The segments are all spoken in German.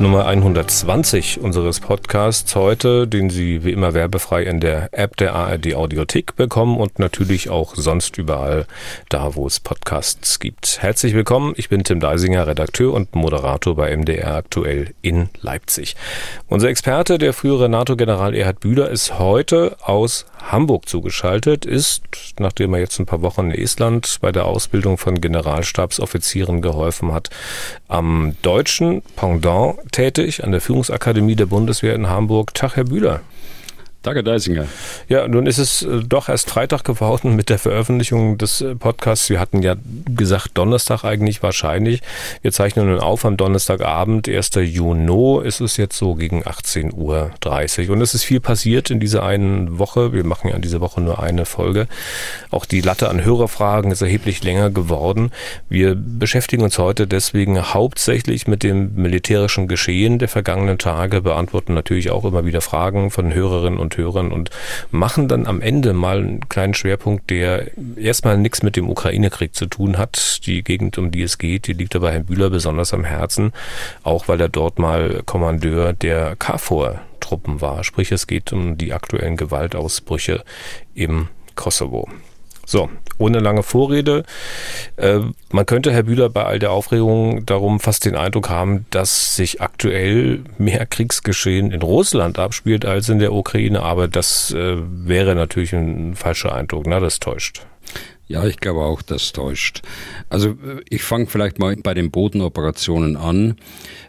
Nummer 120 unseres Podcasts heute, den Sie wie immer werbefrei in der App der ARD Audiothek bekommen und natürlich auch sonst überall da, wo es Podcasts gibt. Herzlich willkommen, ich bin Tim Deisinger, Redakteur und Moderator bei MDR aktuell in Leipzig. Unser Experte, der frühere NATO-General Erhard Bühler, ist heute aus Hamburg zugeschaltet, ist, nachdem er jetzt ein paar Wochen in Estland bei der Ausbildung von Generalstabsoffizieren geholfen hat, am deutschen Pendant tätig an der Führungsakademie der Bundeswehr in Hamburg. Tag, Herr Bühler. Danke, Deisinger. Ja, nun ist es äh, doch erst Freitag geworden mit der Veröffentlichung des äh, Podcasts. Wir hatten ja gesagt, Donnerstag eigentlich wahrscheinlich. Wir zeichnen nun auf am Donnerstagabend, 1. Juni ist es jetzt so gegen 18.30 Uhr. Und es ist viel passiert in dieser einen Woche. Wir machen ja in dieser Woche nur eine Folge. Auch die Latte an Hörerfragen ist erheblich länger geworden. Wir beschäftigen uns heute deswegen hauptsächlich mit dem militärischen Geschehen der vergangenen Tage, beantworten natürlich auch immer wieder Fragen von Hörerinnen und und Hörern und machen dann am Ende mal einen kleinen Schwerpunkt, der erstmal nichts mit dem Ukraine-Krieg zu tun hat. Die Gegend, um die es geht, die liegt aber Herrn Bühler besonders am Herzen, auch weil er dort mal Kommandeur der KFOR Truppen war. Sprich, es geht um die aktuellen Gewaltausbrüche im Kosovo. So, ohne lange Vorrede. Äh, man könnte, Herr Bühler, bei all der Aufregung darum fast den Eindruck haben, dass sich aktuell mehr Kriegsgeschehen in Russland abspielt als in der Ukraine. Aber das äh, wäre natürlich ein falscher Eindruck. Na, das täuscht. Ja, ich glaube auch, das täuscht. Also ich fange vielleicht mal bei den Bodenoperationen an.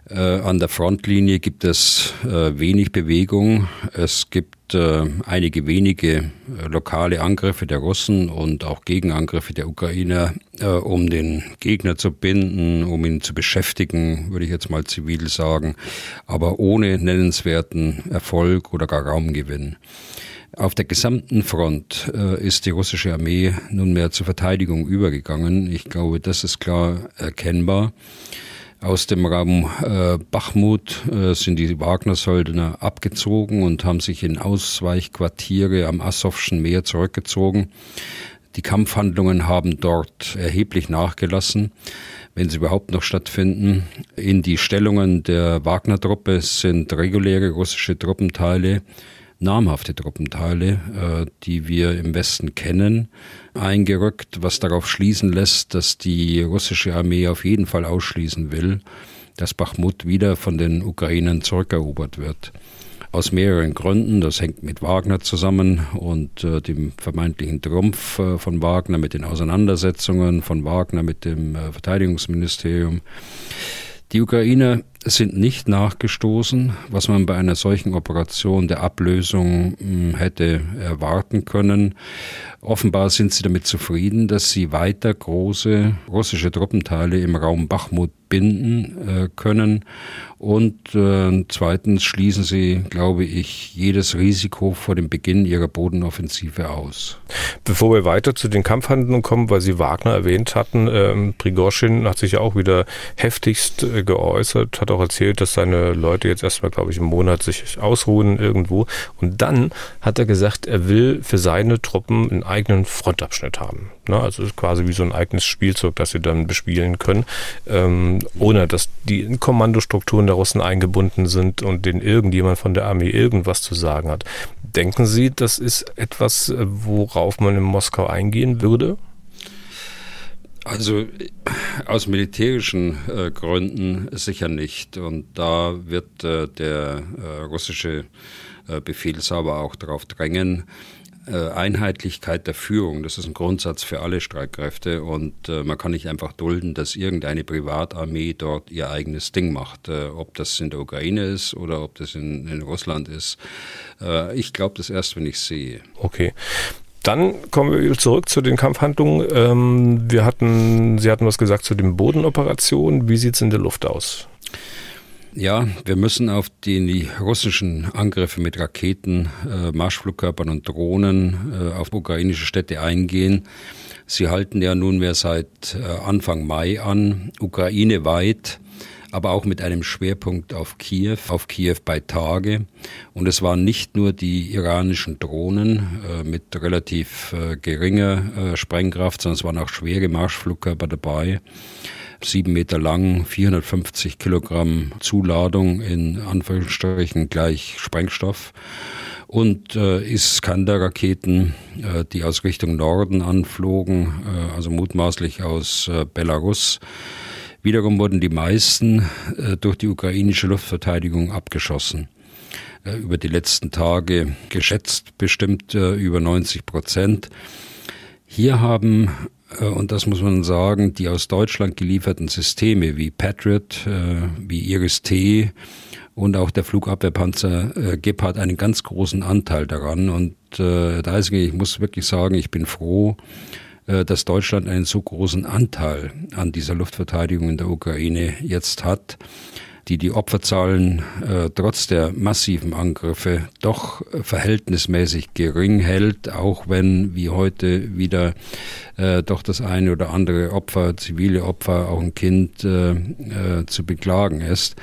Äh, an der Frontlinie gibt es äh, wenig Bewegung. Es gibt äh, einige wenige äh, lokale Angriffe der Russen und auch Gegenangriffe der Ukrainer, äh, um den Gegner zu binden, um ihn zu beschäftigen, würde ich jetzt mal zivil sagen, aber ohne nennenswerten Erfolg oder gar Raumgewinn. Auf der gesamten Front äh, ist die russische Armee nunmehr zur Verteidigung übergegangen. Ich glaube, das ist klar erkennbar. Aus dem Raum äh, Bachmut äh, sind die Wagner-Söldner abgezogen und haben sich in Ausweichquartiere am Asowschen Meer zurückgezogen. Die Kampfhandlungen haben dort erheblich nachgelassen, wenn sie überhaupt noch stattfinden. In die Stellungen der Wagner-Truppe sind reguläre russische Truppenteile namhafte Truppenteile, äh, die wir im Westen kennen, eingerückt, was darauf schließen lässt, dass die russische Armee auf jeden Fall ausschließen will, dass Bachmut wieder von den Ukrainern zurückerobert wird. Aus mehreren Gründen. Das hängt mit Wagner zusammen und äh, dem vermeintlichen Trumpf äh, von Wagner, mit den Auseinandersetzungen von Wagner mit dem äh, Verteidigungsministerium. Die Ukrainer sind nicht nachgestoßen, was man bei einer solchen Operation der Ablösung hm, hätte erwarten können. Offenbar sind sie damit zufrieden, dass sie weiter große russische Truppenteile im Raum Bachmut binden äh, können. Und äh, zweitens schließen sie, glaube ich, jedes Risiko vor dem Beginn ihrer Bodenoffensive aus. Bevor wir weiter zu den Kampfhandlungen kommen, weil Sie Wagner erwähnt hatten, ähm, Prigorschin hat sich ja auch wieder heftigst äh, geäußert, hat auch erzählt, dass seine Leute jetzt erstmal, glaube ich, im Monat sich ausruhen irgendwo. Und dann hat er gesagt, er will für seine Truppen einen eigenen Frontabschnitt haben. Ne? Also quasi wie so ein eigenes Spielzeug, das sie dann bespielen können, ähm, ohne dass die Kommandostrukturen der Russen eingebunden sind und denen irgendjemand von der Armee irgendwas zu sagen hat. Denken Sie, das ist etwas, worauf man in Moskau eingehen würde? Also aus militärischen äh, Gründen sicher nicht. Und da wird äh, der äh, russische äh, Befehlshaber auch darauf drängen, äh, Einheitlichkeit der Führung, das ist ein Grundsatz für alle Streitkräfte und äh, man kann nicht einfach dulden, dass irgendeine Privatarmee dort ihr eigenes Ding macht, äh, ob das in der Ukraine ist oder ob das in, in Russland ist. Äh, ich glaube das erst, wenn ich sehe. Okay. Dann kommen wir zurück zu den Kampfhandlungen. Ähm, wir hatten, Sie hatten was gesagt zu den Bodenoperationen. Wie sieht es in der Luft aus? Ja, wir müssen auf die, die russischen Angriffe mit Raketen, äh, Marschflugkörpern und Drohnen äh, auf ukrainische Städte eingehen. Sie halten ja nunmehr seit äh, Anfang Mai an, ukraineweit aber auch mit einem Schwerpunkt auf Kiew, auf Kiew bei Tage. Und es waren nicht nur die iranischen Drohnen äh, mit relativ äh, geringer äh, Sprengkraft, sondern es waren auch schwere Marschflugkörper dabei sieben Meter lang, 450 Kilogramm Zuladung in Anführungsstrichen gleich Sprengstoff und äh, Iskander-Raketen, äh, die aus Richtung Norden anflogen, äh, also mutmaßlich aus äh, Belarus. Wiederum wurden die meisten äh, durch die ukrainische Luftverteidigung abgeschossen. Äh, über die letzten Tage geschätzt bestimmt äh, über 90 Prozent. Hier haben äh, und das muss man sagen, die aus Deutschland gelieferten Systeme wie Patriot, äh, wie Iris-T und auch der Flugabwehrpanzer äh, Gepard einen ganz großen Anteil daran. Und äh, da ist, ich muss wirklich sagen, ich bin froh, dass Deutschland einen so großen Anteil an dieser Luftverteidigung in der Ukraine jetzt hat die die Opferzahlen äh, trotz der massiven Angriffe doch äh, verhältnismäßig gering hält, auch wenn wie heute wieder äh, doch das eine oder andere Opfer, zivile Opfer, auch ein Kind äh, äh, zu beklagen ist.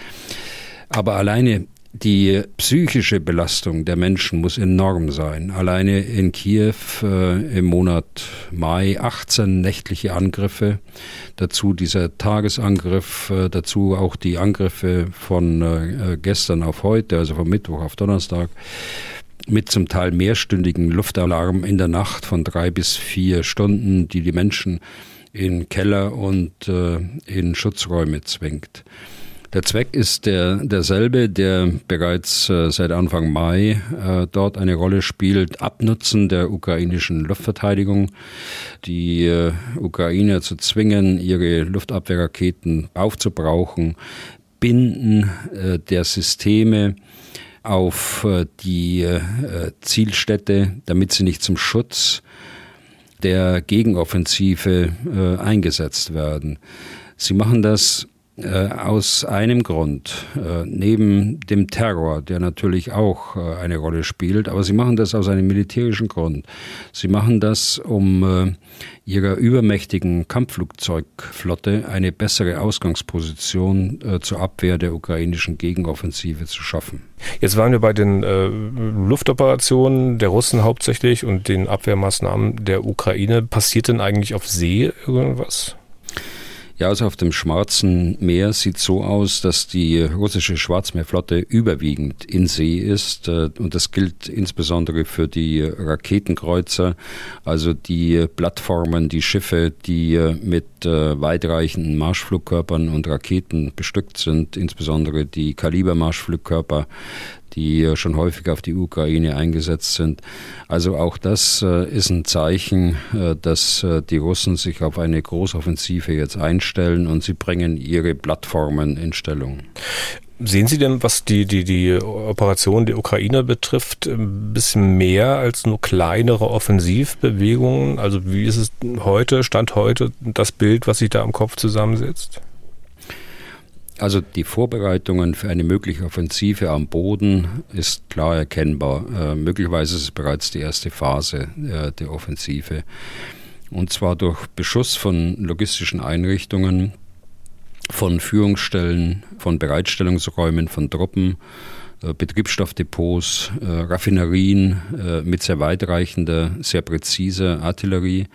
Aber alleine die psychische Belastung der Menschen muss enorm sein. Alleine in Kiew äh, im Monat Mai 18 nächtliche Angriffe, dazu dieser Tagesangriff, äh, dazu auch die Angriffe von äh, gestern auf heute, also von Mittwoch auf Donnerstag mit zum Teil mehrstündigen Luftalarm in der Nacht von drei bis vier Stunden, die die Menschen in Keller und äh, in Schutzräume zwingt. Der Zweck ist der, derselbe, der bereits äh, seit Anfang Mai äh, dort eine Rolle spielt. Abnutzen der ukrainischen Luftverteidigung, die äh, Ukrainer zu zwingen, ihre Luftabwehrraketen aufzubrauchen, Binden äh, der Systeme auf äh, die äh, Zielstätte, damit sie nicht zum Schutz der Gegenoffensive eingesetzt werden. Sie machen das äh, aus einem Grund, äh, neben dem Terror, der natürlich auch äh, eine Rolle spielt, aber sie machen das aus einem militärischen Grund. Sie machen das, um ihrer übermächtigen Kampfflugzeugflotte eine bessere Ausgangsposition zur Abwehr der ukrainischen Gegenoffensive zu schaffen. Jetzt waren wir bei den Luftoperationen der Russen hauptsächlich und den Abwehrmaßnahmen der Ukraine. Passiert denn eigentlich auf See irgendwas? Ja, also auf dem Schwarzen Meer sieht so aus, dass die russische Schwarzmeerflotte überwiegend in See ist. Äh, und das gilt insbesondere für die Raketenkreuzer, also die Plattformen, die Schiffe, die äh, mit äh, weitreichenden Marschflugkörpern und Raketen bestückt sind, insbesondere die Kalibermarschflugkörper, die schon häufig auf die Ukraine eingesetzt sind. Also auch das äh, ist ein Zeichen, äh, dass äh, die Russen sich auf eine Großoffensive jetzt einstellen und sie bringen ihre Plattformen in Stellung. Sehen Sie denn, was die, die, die Operation der Ukraine betrifft, ein bisschen mehr als nur kleinere Offensivbewegungen? Also wie ist es heute, Stand heute, das Bild, was sich da am Kopf zusammensetzt? Also die Vorbereitungen für eine mögliche Offensive am Boden ist klar erkennbar. Äh, möglicherweise ist es bereits die erste Phase äh, der Offensive. Und zwar durch Beschuss von logistischen Einrichtungen, von Führungsstellen, von Bereitstellungsräumen von Truppen, Betriebsstoffdepots, äh, Raffinerien äh, mit sehr weitreichender, sehr präziser Artillerie,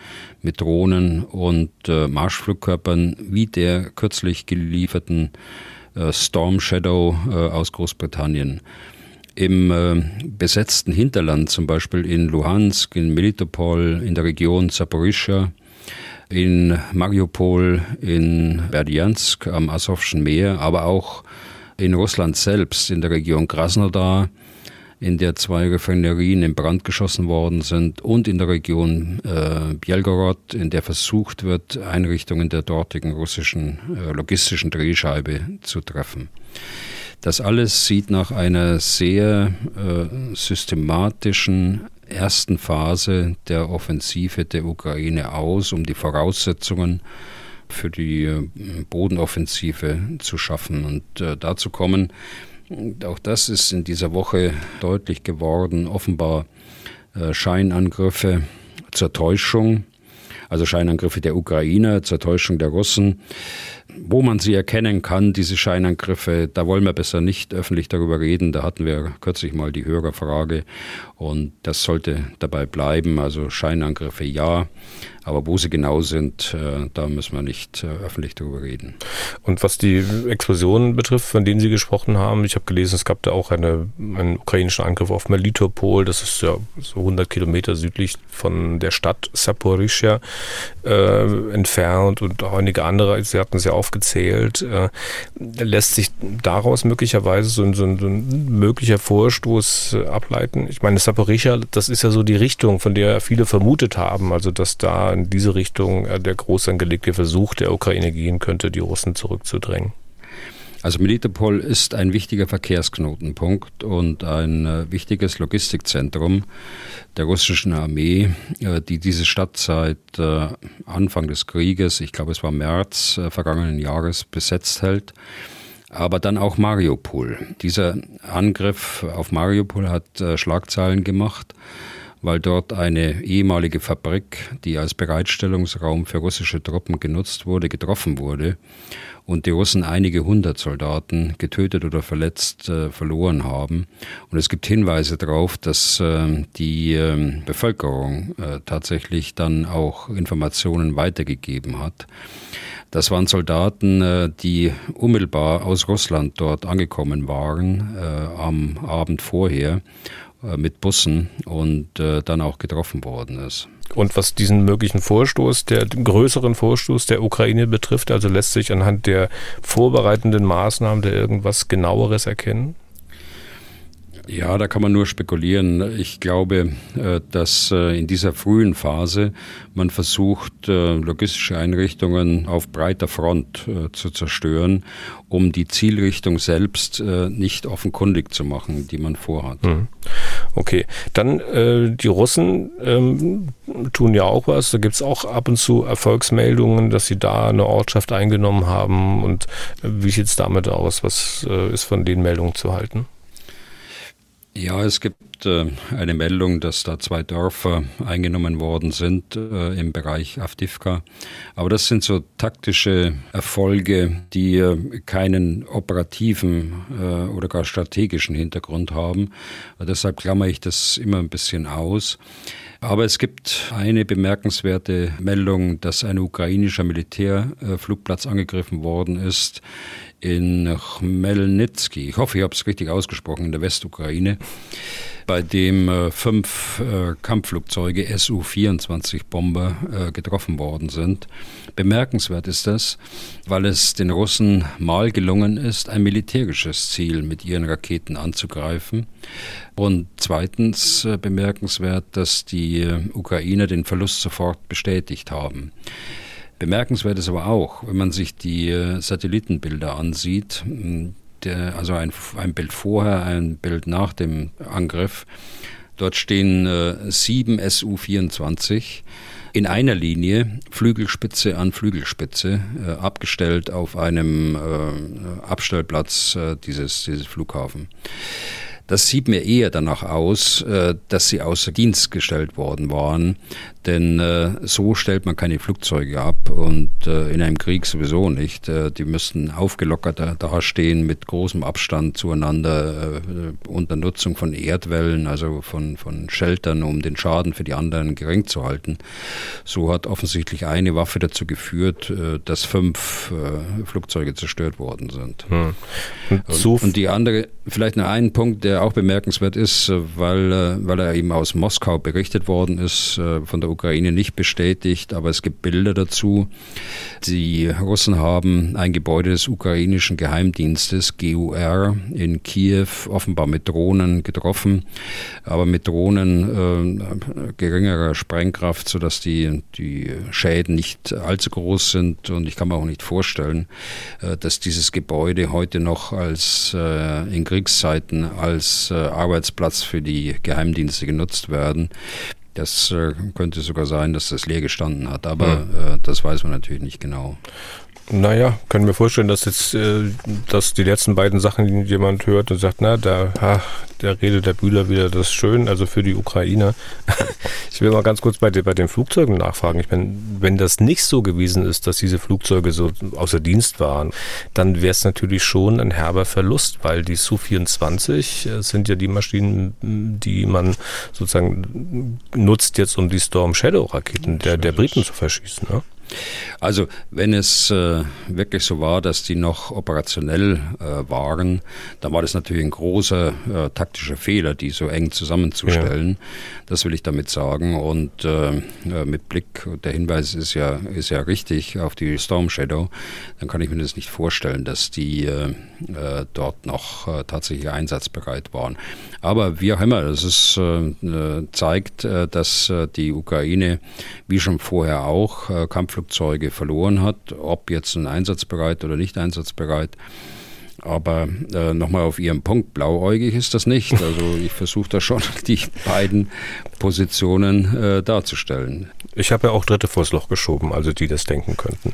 mit Drohnen und Marschflugkörpern wie der kürzlich gelieferten Storm Shadow aus Großbritannien. Im besetzten Hinterland, zum Beispiel in Luhansk, in Melitopol, in der Region Zaporizhia, in Mariupol, in Berdiansk am Asowschen Meer, aber auch in Russland selbst, in der Region Krasnodar, in der zwei Refinerien in Brand geschossen worden sind, und in der Region äh, Bielgorod, in der versucht wird, Einrichtungen der dortigen russischen äh, logistischen Drehscheibe zu treffen. Das alles sieht nach einer sehr äh, systematischen ersten Phase der Offensive der Ukraine aus, um die Voraussetzungen für die äh, Bodenoffensive zu schaffen und äh, dazu kommen. Auch das ist in dieser Woche deutlich geworden. Offenbar äh, Scheinangriffe zur Täuschung, also Scheinangriffe der Ukrainer zur Täuschung der Russen. Wo man sie erkennen kann, diese Scheinangriffe, da wollen wir besser nicht öffentlich darüber reden. Da hatten wir kürzlich mal die Hörerfrage und das sollte dabei bleiben. Also Scheinangriffe ja, aber wo sie genau sind, äh, da müssen wir nicht äh, öffentlich darüber reden. Und was die Explosionen betrifft, von denen Sie gesprochen haben, ich habe gelesen, es gab da auch eine, einen ukrainischen Angriff auf Melitopol, das ist ja so 100 Kilometer südlich von der Stadt Saporischia äh, entfernt und auch einige andere, Sie hatten es ja aufgezählt. Äh, lässt sich daraus möglicherweise so ein, so so ein möglicher Vorstoß äh, ableiten? Ich meine, Saporischia, das ist ja so die Richtung, von der viele vermutet haben, also dass da in diese Richtung äh, der groß angelegte Versuch der Ukraine gehen könnte, die Russen zurückzudrängen? Also Melitopol ist ein wichtiger Verkehrsknotenpunkt und ein äh, wichtiges Logistikzentrum der russischen Armee, äh, die diese Stadt seit Anfang des Krieges, ich glaube es war März vergangenen Jahres, besetzt hält aber dann auch Mariupol. Dieser Angriff auf Mariupol hat Schlagzeilen gemacht weil dort eine ehemalige Fabrik, die als Bereitstellungsraum für russische Truppen genutzt wurde, getroffen wurde und die Russen einige hundert Soldaten getötet oder verletzt äh, verloren haben. Und es gibt Hinweise darauf, dass äh, die äh, Bevölkerung tatsächlich dann auch Informationen weitergegeben hat. Das waren Soldaten, äh, die unmittelbar aus Russland dort angekommen waren äh, am Abend vorher äh, mit Bussen und dann auch getroffen worden ist. Und was diesen möglichen Vorstoß, der größeren Vorstoß der Ukraine betrifft, also lässt sich anhand der vorbereitenden Maßnahmen der irgendwas genaueres erkennen? Ja, da kann man nur spekulieren. Ich glaube, äh, dass äh, in dieser frühen Phase man versucht, äh, logistische Einrichtungen auf breiter Front zu zerstören, um die Zielrichtung selbst nicht offenkundig zu machen, die man vorhat. Hm. Okay, dann äh, die Russen ähm, tun ja auch was. Da gibt es auch ab und zu Erfolgsmeldungen, dass sie da eine Ortschaft eingenommen haben. Und wie sieht es damit aus? Was äh, ist von den Meldungen zu halten? Ja, es gibt äh, eine Meldung, dass da zwei Dörfer eingenommen worden sind äh, im Bereich Avdivka. Aber das sind so taktische Erfolge, die äh, keinen operativen oder gar strategischen Hintergrund haben. Deshalb klammere ich das immer ein bisschen aus. Aber es gibt eine bemerkenswerte Meldung, dass ein ukrainischer Militärflugplatz angegriffen worden ist in Chmelnytsky. Ich hoffe, ich habe es richtig ausgesprochen, in der Westukraine, bei dem äh, fünf äh, Kampfflugzeuge Su-24-Bomber äh, getroffen worden sind. Bemerkenswert ist das, weil es den Russen mal gelungen ist, ein militärisches Ziel mit ihren Raketen anzugreifen. Und zweitens bemerkenswert, dass die Ukrainer den Verlust sofort bestätigt haben. Bemerkenswert ist aber auch, wenn man sich die Satellitenbilder ansieht, der, also ein, ein Bild vorher, ein Bild nach dem Angriff. Dort stehen äh, sieben Su-24 in einer Linie, Flügelspitze an Flügelspitze, äh, abgestellt auf einem äh, Abstellplatz äh, dieses, dieses Flughafen. Das sieht mir eher danach aus, äh, dass sie außer Dienst gestellt worden waren, denn äh, so stellt man keine Flugzeuge ab und äh, in einem Krieg sowieso nicht. die müssten aufgelockert dastehen mit großem Abstand zueinander unter Nutzung von Erdwellen, also von, von Sheltern, um den Schaden für die anderen gering zu halten. So hat offensichtlich eine Waffe dazu geführt, dass fünf Flugzeuge zerstört worden sind. Hm. Und, und die andere, vielleicht noch einen Punkt, der auch bemerkenswert ist, äh, weil, äh, weil er eben aus Moskau berichtet worden ist, äh, von der Ukraine nicht bestätigt, aber es gibt Bilder dazu. Die Russen haben ein Gebäude des ukrainischen Geheimdienstes GUR in Kiew offenbar mit Drohnen getroffen, aber mit Drohnen äh, geringerer Sprengkraft, sodass die, die Schäden nicht allzu groß sind und ich kann mir auch nicht vorstellen, dass dieses Gebäude heute noch als äh, in Kriegszeiten als äh, Arbeitsplatz für die Geheimdienste genutzt werden. Das äh, könnte sogar sein, dass das leer gestanden hat, aber hm. äh, das weiß man natürlich nicht genau. Naja, können wir vorstellen, dass jetzt äh, dass die letzten beiden Sachen jemand hört und sagt, na, da, ach, der redet der Bühler wieder, das ist schön, also für die Ukrainer. ich will mal ganz kurz bei, bei den Flugzeugen nachfragen. Ich meine, wenn das nicht so gewesen ist, dass diese Flugzeuge so außer Dienst waren, dann wäre es natürlich schon ein herber Verlust, weil die Su-24 äh, sind ja die Maschinen, die man sozusagen nutzt jetzt, um die Storm Shadow Raketen der, der Briten zu verschießen. Ne? Also wenn es äh, wirklich so war, dass die noch operationell äh, waren, dann war das natürlich ein großer äh, taktischer Fehler, die so eng zusammenzustellen. Ja. Das will ich damit sagen. Und äh, äh, mit Blick, der Hinweis ist ja, ist ja richtig auf die Storm Shadow, dann kann ich mir das nicht vorstellen, dass die äh, dort noch tatsächlich einsatzbereit waren. Aber wie auch immer, das ist, zeigt, dass die Ukraine, wie schon vorher auch, Kampfflugzeuge Flugzeuge verloren hat, ob jetzt ein einsatzbereit oder nicht einsatzbereit. Aber äh, nochmal auf Ihren Punkt, blauäugig ist das nicht. Also ich versuche da schon die beiden Positionen äh, darzustellen. Ich habe ja auch Dritte vors Loch geschoben, also die das denken könnten.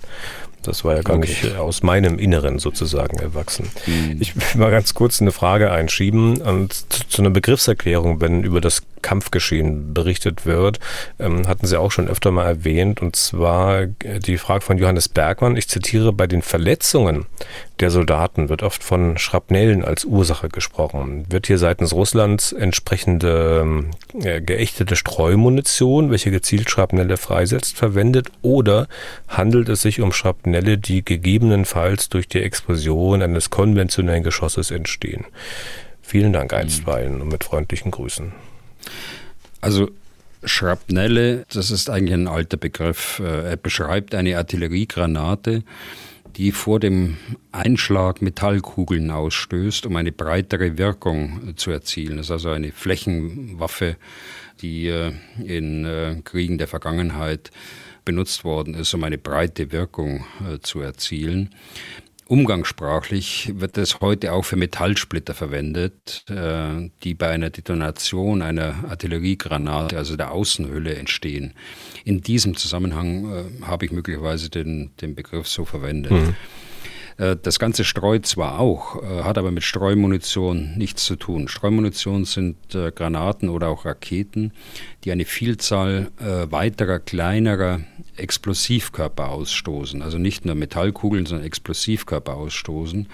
Das war ja gar okay. nicht aus meinem Inneren sozusagen erwachsen. Mhm. Ich will mal ganz kurz eine Frage einschieben und zu einer Begriffserklärung, wenn über das Kampfgeschehen berichtet wird, ähm, hatten Sie auch schon öfter mal erwähnt, und zwar die Frage von Johannes Bergmann. Ich zitiere, bei den Verletzungen der Soldaten wird oft von Schrapnellen als Ursache gesprochen. Wird hier seitens Russlands entsprechende äh, geächtete Streumunition, welche gezielt Schrapnelle freisetzt, verwendet oder handelt es sich um Schrapnelle, die gegebenenfalls durch die Explosion eines konventionellen Geschosses entstehen? Vielen Dank einstweilen und mit freundlichen Grüßen. Also Schrapnelle, das ist eigentlich ein alter Begriff. Äh, er beschreibt eine Artilleriegranate, die vor dem Einschlag Metallkugeln ausstößt, um eine breitere Wirkung zu erzielen. Das ist also eine Flächenwaffe, die äh, in äh, Kriegen der Vergangenheit benutzt worden ist, um eine breite Wirkung zu erzielen. Umgangssprachlich wird es heute auch für Metallsplitter verwendet, äh, die bei einer Detonation einer Artilleriegranate, also der Außenhülle, entstehen. In diesem Zusammenhang äh, habe ich möglicherweise den, den Begriff so verwendet. Mhm. Äh, das Ganze streut zwar auch, äh, hat aber mit Streumunition nichts zu tun. Streumunition sind äh, Granaten oder auch Raketen, die eine Vielzahl weiterer kleinerer Explosivkörper ausstoßen. Also nicht nur Metallkugeln, sondern Explosivkörper ausstoßen.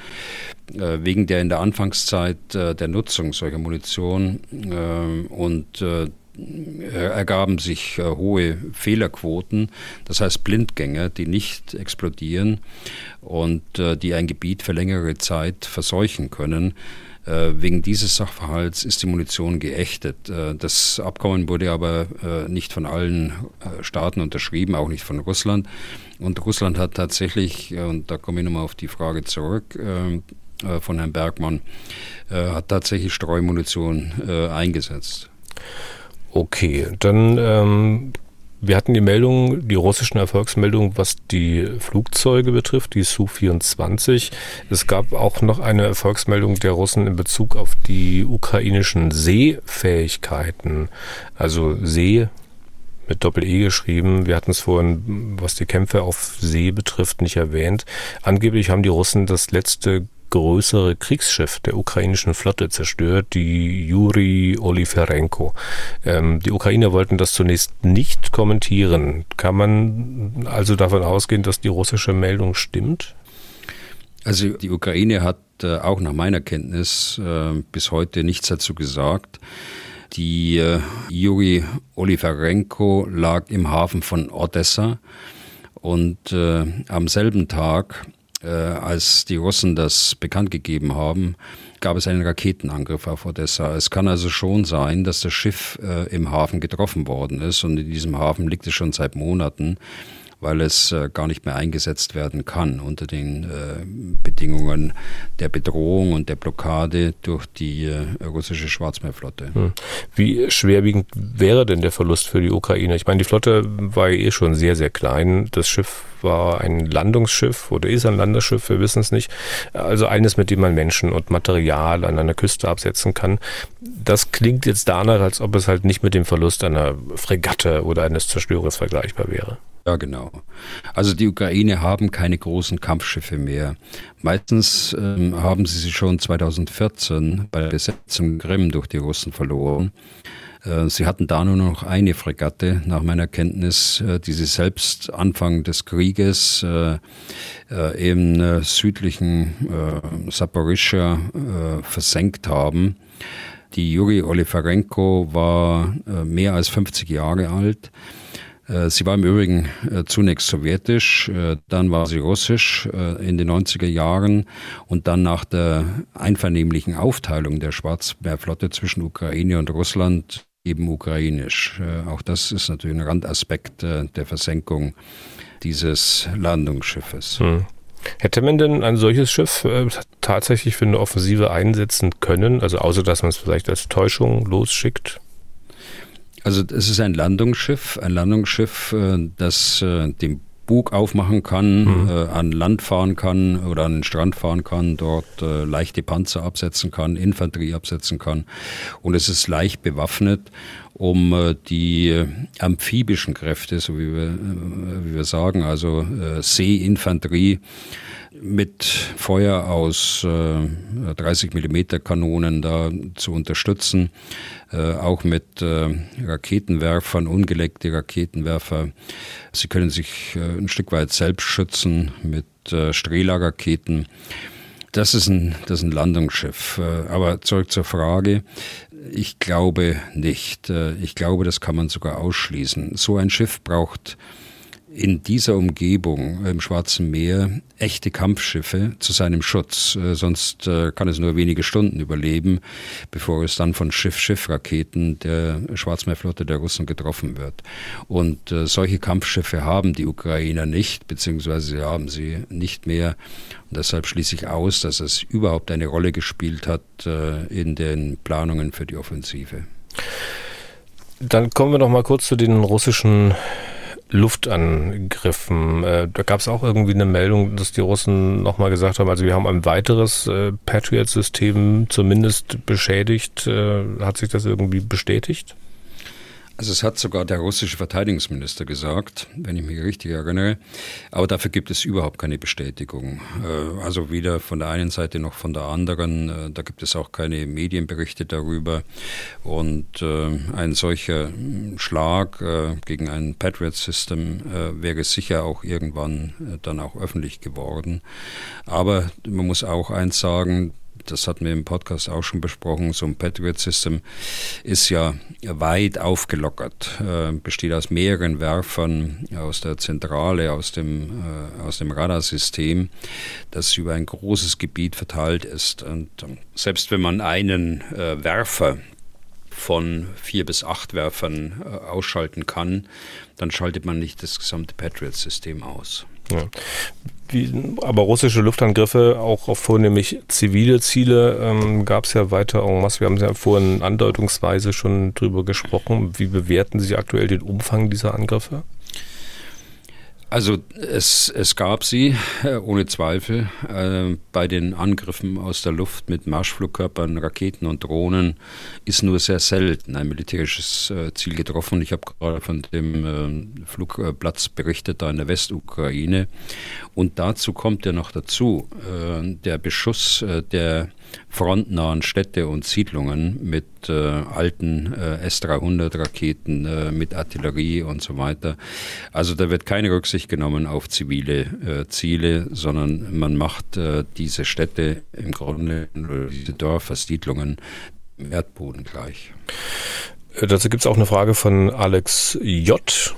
Wegen der in der Anfangszeit der Nutzung solcher Munition und ergaben sich äh, hohe Fehlerquoten, das heißt Blindgänger, die nicht explodieren und äh, die ein Gebiet für längere Zeit verseuchen können. Äh, wegen dieses Sachverhalts ist die Munition geächtet. Das Abkommen wurde aber nicht von allen Staaten unterschrieben, auch nicht von Russland. Und Russland hat tatsächlich, und da komme ich nochmal auf die Frage zurück, von Herrn Bergmann, hat tatsächlich Streumunition eingesetzt. Okay, dann ähm, wir hatten die Meldung, die russischen Erfolgsmeldungen, was die Flugzeuge betrifft, die Su-24. Es gab auch noch eine Erfolgsmeldung der Russen in Bezug auf die ukrainischen Seefähigkeiten. Also See mit Doppel-E geschrieben. Wir hatten es vorhin, was die Kämpfe auf See betrifft, nicht erwähnt. Angeblich haben die Russen das letzte größere Kriegsschiff der ukrainischen Flotte zerstört, die Juri Oliferenko. Ähm, die Ukrainer wollten das zunächst nicht kommentieren. Kann man also davon ausgehen, dass die russische Meldung stimmt? Also die Ukraine hat äh, auch nach meiner Kenntnis äh, bis heute nichts dazu gesagt. Die äh, Juri Oliferenko lag im Hafen von Odessa und äh, am selben Tag äh, als die Russen das bekannt gegeben haben, gab es einen Raketenangriff auf Odessa. Es kann also schon sein, dass das Schiff äh, im Hafen getroffen worden ist und in diesem Hafen liegt es schon seit Monaten weil es äh, gar nicht mehr eingesetzt werden kann unter den äh, Bedingungen der Bedrohung und der Blockade durch die äh, russische Schwarzmeerflotte. Hm. Wie schwerwiegend wäre denn der Verlust für die Ukraine? Ich meine, die Flotte war eh schon sehr, sehr klein. Das Schiff war ein Landungsschiff oder ist ein Landungsschiff, wir wissen es nicht. Also eines, mit dem man Menschen und Material an einer Küste absetzen kann. Das klingt jetzt danach, als ob es halt nicht mit dem Verlust einer Fregatte oder eines Zerstörers vergleichbar wäre. Ja, genau. Also die Ukraine haben keine großen Kampfschiffe mehr. Meistens ähm, haben sie sie schon 2014 bei der Besetzung Krim durch die Russen verloren. Äh, sie hatten da nur noch eine Fregatte, nach meiner Kenntnis, äh, die sie selbst Anfang des Krieges äh, im südlichen Saporischschja versenkt haben. Die Juri Olifarenko war mehr als 50 Jahre alt. Sie war im Übrigen zunächst sowjetisch, dann war sie russisch in den 90er Jahren und dann nach der einvernehmlichen Aufteilung der Schwarzmeerflotte zwischen Ukraine und Russland eben ukrainisch. Auch das ist natürlich ein Randaspekt der Versenkung dieses Landungsschiffes. Hm. Hätte man denn ein solches Schiff äh, tatsächlich für eine Offensive einsetzen können? Also außer dass man es vielleicht als Täuschung losschickt? Also es ist ein Landungsschiff, ein Landungsschiff, äh, das äh, den Bug aufmachen kann, mhm. äh, an Land fahren kann oder an den Strand fahren kann, dort äh, leichte Panzer absetzen kann, Infanterie absetzen kann. Und es ist leicht bewaffnet, um äh, die amphibischen Kräfte, so wie wir, äh, wie wir sagen, also äh, Seeinfanterie, mit Feuer aus äh, 30 Millimeter Kanonen da zu unterstützen, äh, auch mit äh, Raketenwerfern, ungeleckte Raketenwerfer. Sie können sich äh, ein Stück weit selbst schützen mit äh, Strela-Raketen. Das ist ein, das ist ein Landungsschiff. Äh, aber zurück zur Frage. Ich glaube nicht. Äh, ich glaube, das kann man sogar ausschließen. So ein Schiff braucht in dieser Umgebung im Schwarzen Meer echte Kampfschiffe zu seinem Schutz. Äh, sonst äh, kann es nur wenige Stunden überleben, bevor es dann von Schiff-Schiff-Raketen der Schwarzmeerflotte der Russen getroffen wird. Und äh, solche Kampfschiffe haben die Ukrainer nicht, beziehungsweise sie haben sie nicht mehr. Und deshalb schließe ich aus, dass es überhaupt eine Rolle gespielt hat in den Planungen für die Offensive. Dann kommen wir noch mal kurz zu den russischen Luftangriffen. Äh, da gab es auch irgendwie eine Meldung, dass die Russen nochmal gesagt haben, also wir haben ein weiteres äh, Patriot-System zumindest beschädigt. Äh, hat sich das irgendwie bestätigt? Also es hat sogar der russische Verteidigungsminister gesagt, wenn ich mich richtig erinnere. Aber dafür gibt es überhaupt keine Bestätigung. Äh, also weder von der einen Seite noch von der anderen. Äh, da gibt es auch keine Medienberichte darüber. Und äh, ein solcher Schlag gegen ein Patriot-System wäre sicher auch irgendwann dann auch öffentlich geworden. Aber man muss auch eins sagen, das hatten wir im Podcast auch schon besprochen, so ein Patriot System ist ja weit aufgelockert, äh, besteht aus mehreren Werfern aus der Zentrale, aus dem, äh, aus dem Radarsystem, das über ein großes Gebiet verteilt ist. Und äh, selbst wenn man einen äh, Werfer von vier bis acht Werfern äh, ausschalten kann, dann schaltet man nicht das gesamte Patriot-System aus. Ja. Wie, aber russische Luftangriffe auch auf vornehmlich zivile Ziele ähm, gab es ja weiter. Wir haben ja vorhin andeutungsweise schon drüber gesprochen. Wie bewerten Sie aktuell den Umfang dieser Angriffe? Also es, es gab sie, äh, ohne Zweifel. Äh, bei den Angriffen aus der Luft mit Marschflugkörpern, Raketen und Drohnen ist nur sehr selten ein militärisches äh, Ziel getroffen. Ich habe gerade von dem Flugplatz berichtet, da in der Westukraine. Und dazu kommt ja noch dazu, der Beschuss der frontnahen Städte und Siedlungen mit äh, alten äh, S-300-Raketen, äh, mit Artillerie und so weiter. Also da wird keine Rücksicht genommen auf zivile äh, Ziele, sondern man macht äh, diese Städte im Grunde, diese Dörfer, Siedlungen im Erdboden gleich. Äh, dazu gibt es auch eine Frage von Alex J.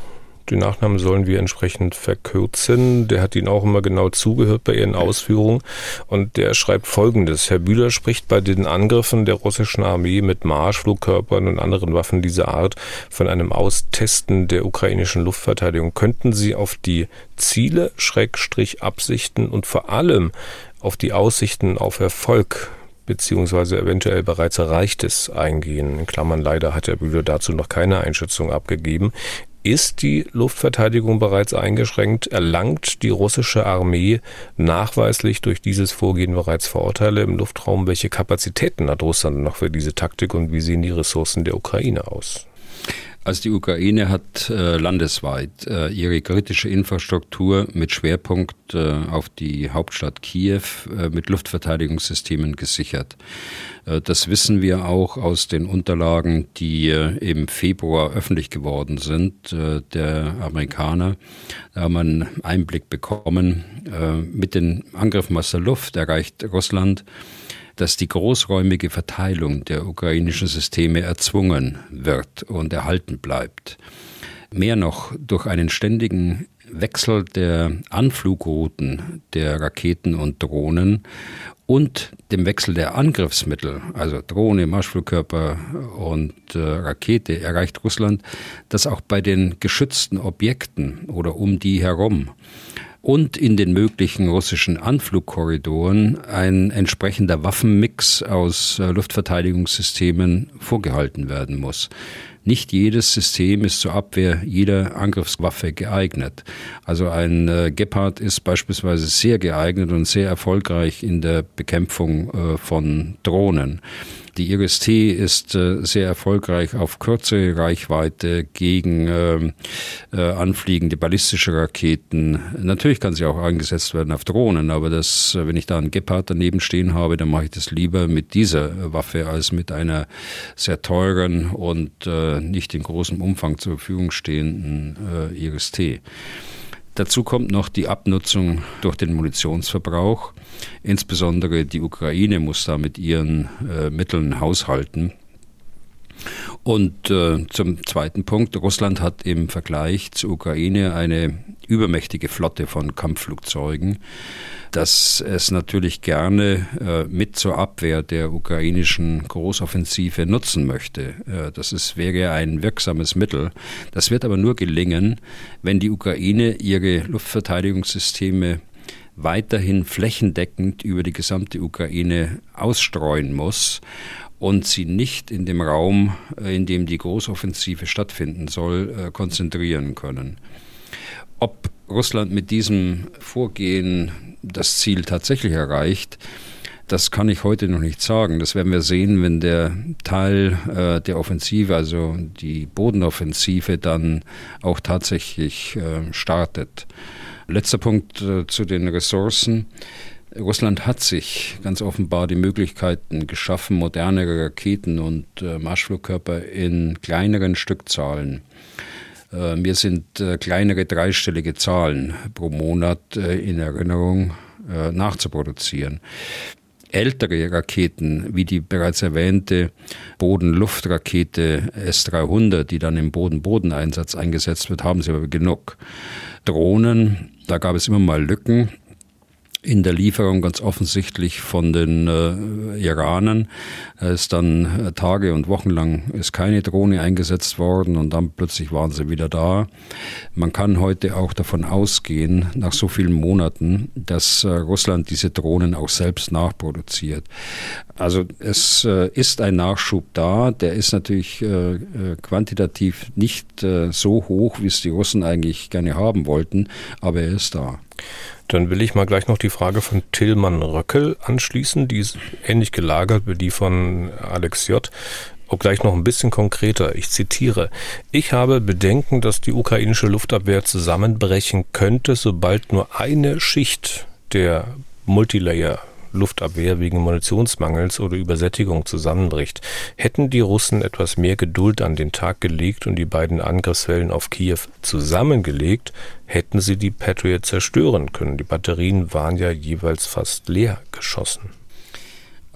Den Nachnamen sollen wir entsprechend verkürzen. Der hat Ihnen auch immer genau zugehört bei Ihren Ausführungen. Und der schreibt Folgendes. Herr Bühler spricht bei den Angriffen der russischen Armee mit Marschflugkörpern und anderen Waffen dieser Art von einem Austesten der ukrainischen Luftverteidigung. Könnten Sie auf die Ziele, Schrägstrich Absichten und vor allem auf die Aussichten auf Erfolg beziehungsweise eventuell bereits Erreichtes eingehen. In Klammern leider hat Herr Bühler dazu noch keine Einschätzung abgegeben. Ist die Luftverteidigung bereits eingeschränkt? Erlangt die russische Armee nachweislich durch dieses Vorgehen bereits Vorteile im Luftraum? Welche Kapazitäten hat Russland noch für diese Taktik und wie sehen die Ressourcen der Ukraine aus? Also die Ukraine hat äh, landesweit äh, ihre kritische Infrastruktur mit Schwerpunkt äh, auf die Hauptstadt Kiew äh, mit Luftverteidigungssystemen gesichert. Äh, das wissen wir auch aus den Unterlagen, die äh, im Februar öffentlich geworden sind, der Amerikaner. Da haben wir einen Einblick bekommen. Mit den Angriffen aus der Luft erreicht Russland dass die großräumige Verteilung der ukrainischen Systeme erzwungen wird und erhalten bleibt. Mehr noch durch einen ständigen Wechsel der Anflugrouten der Raketen und Drohnen und dem Wechsel der Angriffsmittel, also Drohne, Marschflugkörper und äh, Rakete, erreicht Russland, dass auch bei den geschützten Objekten oder um die herum und in den möglichen russischen Anflugkorridoren ein entsprechender Waffenmix aus äh, Luftverteidigungssystemen vorgehalten werden muss. Nicht jedes System ist zur Abwehr jeder Angriffswaffe geeignet. Also ein äh, Gepard ist beispielsweise sehr geeignet und sehr erfolgreich in der Bekämpfung äh, von Drohnen. Die Iris-T ist äh, sehr erfolgreich auf kurze Reichweite gegen äh, äh, anfliegende ballistische Raketen. Natürlich kann sie auch eingesetzt werden auf Drohnen, aber das, äh, wenn ich da einen Gepard daneben stehen habe, dann mache ich das lieber mit dieser Waffe als mit einer sehr teuren und äh, nicht in großem Umfang zur Verfügung stehenden Iris-T. Dazu kommt noch die Abnutzung durch den Munitionsverbrauch. Insbesondere die Ukraine muss da mit ihren äh, Mitteln haushalten. Und äh, zum zweiten Punkt, Russland hat im Vergleich zur Ukraine eine übermächtige Flotte von Kampfflugzeugen, dass es natürlich gerne äh, mit zur Abwehr der ukrainischen Großoffensive nutzen möchte. Äh, das ist, wäre ein wirksames Mittel. Das wird aber nur gelingen, wenn die Ukraine ihre Luftverteidigungssysteme weiterhin flächendeckend über die gesamte Ukraine ausstreuen muss und sie nicht in dem Raum, äh, in dem die Großoffensive stattfinden soll, äh, konzentrieren können. Ob Russland mit diesem Vorgehen das Ziel tatsächlich erreicht, das kann ich heute noch nicht sagen. Das werden wir sehen, wenn der Teil äh, der Offensive, also die Bodenoffensive, dann auch tatsächlich äh, startet. Letzter Punkt äh, zu den Ressourcen. Russland hat sich ganz offenbar die Möglichkeiten geschaffen, modernere Raketen und äh, Marschflugkörper in kleineren Stückzahlen. Äh, mir sind äh, kleinere dreistellige Zahlen pro Monat äh, in Erinnerung äh, nachzuproduzieren. Ältere Raketen, wie die bereits erwähnte Boden-Luft-Rakete S-300, die dann im Boden-Boden-Einsatz eingesetzt wird, haben sie aber genug. Drohnen, da gab es immer mal Lücken in der Lieferung ganz offensichtlich von den äh, Iranern. Es ist dann äh, Tage und Wochen lang ist keine Drohne eingesetzt worden und dann plötzlich waren sie wieder da. Man kann heute auch davon ausgehen, nach so vielen Monaten, dass äh, Russland diese Drohnen auch selbst nachproduziert. Also es äh, ist ein Nachschub da, der ist natürlich äh, äh, quantitativ nicht so hoch, wie es die Russen eigentlich gerne haben wollten, aber er ist da. Dann will ich mal gleich noch die Frage von Tillmann Röckel anschließen, die ist ähnlich gelagert wie die von Alex J. Auch gleich noch ein bisschen konkreter. Ich zitiere. Ich habe Bedenken, dass die ukrainische Luftabwehr zusammenbrechen könnte, sobald nur eine Schicht der Multilayer Luftabwehr wegen Munitionsmangels oder Übersättigung zusammenbricht. Hätten die Russen etwas mehr Geduld an den Tag gelegt und die beiden Angriffswellen auf Kiew zusammengelegt, hätten sie die Patriot zerstören können. Die Batterien waren ja jeweils fast leer geschossen.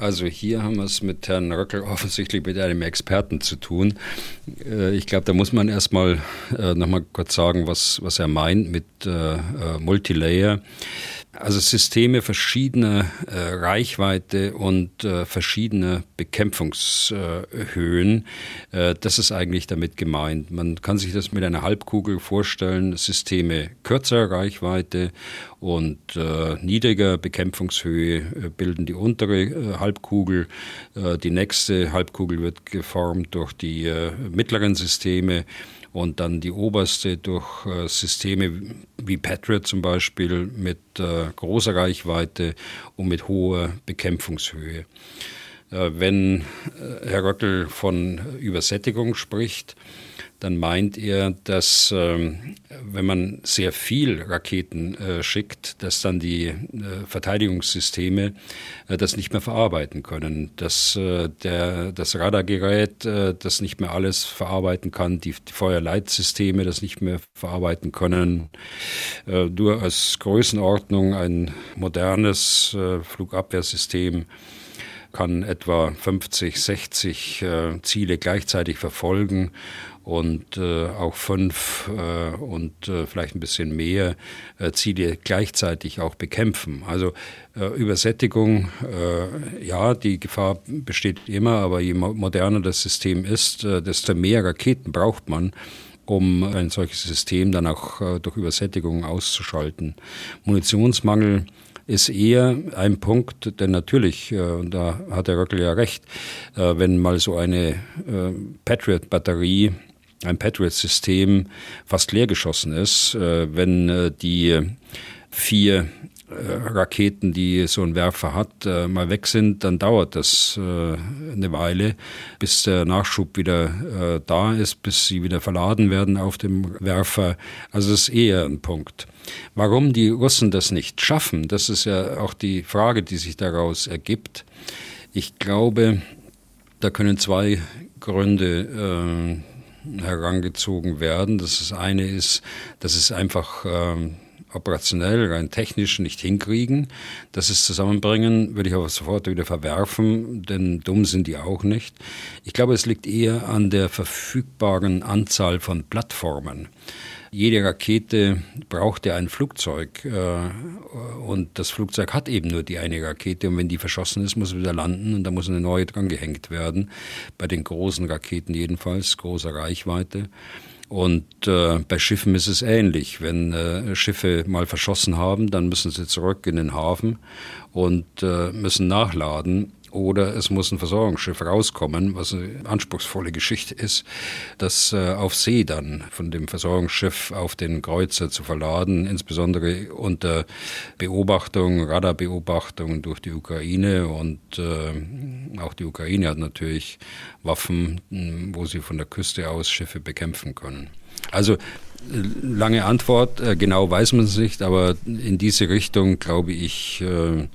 Also hier haben wir es mit Herrn Röckel offensichtlich mit einem Experten zu tun. Äh, ich glaube, da muss man erstmal äh, nochmal kurz sagen, was, was er meint mit äh, Multilayer. Also Systeme verschiedener äh, Reichweite und äh, verschiedener Bekämpfungshöhen. Äh, das ist eigentlich damit gemeint. Man kann sich das mit einer Halbkugel vorstellen, Systeme kürzer Reichweite und äh, niedriger Bekämpfungshöhe äh, bilden die untere äh, Halbkugel. Die nächste Halbkugel wird geformt durch die mittleren Systeme und dann die oberste durch äh, Systeme wie Patriot zum Beispiel mit großer Reichweite und mit hoher Bekämpfungshöhe. Wenn Herr Röckel von Übersättigung spricht, dann meint er, dass ähm, wenn man sehr viel Raketen äh, schickt, dass dann die äh, Verteidigungssysteme äh, das nicht mehr verarbeiten können, dass äh, der, das Radargerät äh, das nicht mehr alles verarbeiten kann, die, die Feuerleitsysteme das nicht mehr verarbeiten können. Äh, nur als Größenordnung ein modernes Flugabwehrsystem kann etwa 50, 60 Ziele gleichzeitig verfolgen und äh, auch fünf äh, und äh, vielleicht ein bisschen mehr äh, Ziele gleichzeitig auch bekämpfen. Also äh, Übersättigung, äh, ja, die Gefahr besteht immer, aber je moderner das System ist, desto mehr Raketen braucht man um ein solches System dann auch durch Übersättigung auszuschalten. Munitionsmangel ist eher ein Punkt, denn natürlich, und da hat der Röckel ja recht, wenn mal so eine Patriot-Batterie ein Patriot-System fast leergeschossen ist, äh, wenn äh, die vier äh, Raketen, die so ein Werfer hat, mal weg sind, dann dauert das eine Weile, bis der Nachschub wieder da ist, bis sie wieder verladen werden auf dem Werfer. Also das ist eher ein Punkt. Warum die Russen das nicht schaffen, das ist ja auch die Frage, die sich daraus ergibt. Ich glaube, da können zwei Gründe herangezogen werden. Das, eine ist, dass es einfach ähm, operationell, rein technisch nicht hinkriegen. Das ist zusammenbringen, würde ich aber sofort wieder verwerfen, denn dumm sind die auch nicht. Ich glaube, es liegt eher an der verfügbaren Anzahl von Plattformen. Jede Rakete braucht ja ein Flugzeug äh, und das Flugzeug hat eben nur die eine Rakete und wenn die verschossen ist, muss es wieder landen und da muss eine neue dran gehängt werden. Bei den großen Raketen jedenfalls, großer Reichweite. Und äh, bei Schiffen ist es ähnlich. Wenn äh, Schiffe mal verschossen haben, dann müssen sie zurück in den Hafen und äh, müssen nachladen oder es muss ein Versorgungsschiff rauskommen, was eine anspruchsvolle Geschichte ist, das äh, auf See dann von dem Versorgungsschiff auf den Kreuzer zu verladen, insbesondere unter Beobachtung, Radarbeobachtung durch die Ukraine und äh, auch die Ukraine hat natürlich Waffen, wo sie von der Küste aus Schiffe bekämpfen können. Also lange Antwort, äh, genau weiß man es nicht, aber in diese Richtung, glaube ich, äh,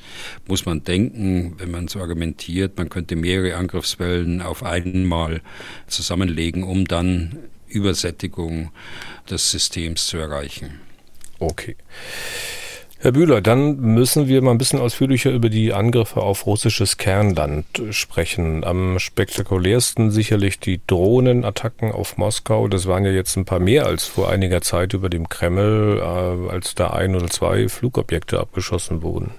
muss man denken, wenn man so argumentiert, man könnte mehrere Angriffswellen auf einmal zusammenlegen, um dann Übersättigung des Systems zu erreichen. Okay. Herr Bühler, dann müssen wir mal ein bisschen ausführlicher über die Angriffe auf russisches Kernland sprechen. Am spektakulärsten sicherlich die Drohnenattacken auf Moskau. Das waren ja jetzt ein paar mehr als vor einiger Zeit über dem Kreml, äh, als da ein oder zwei Flugobjekte abgeschossen wurden.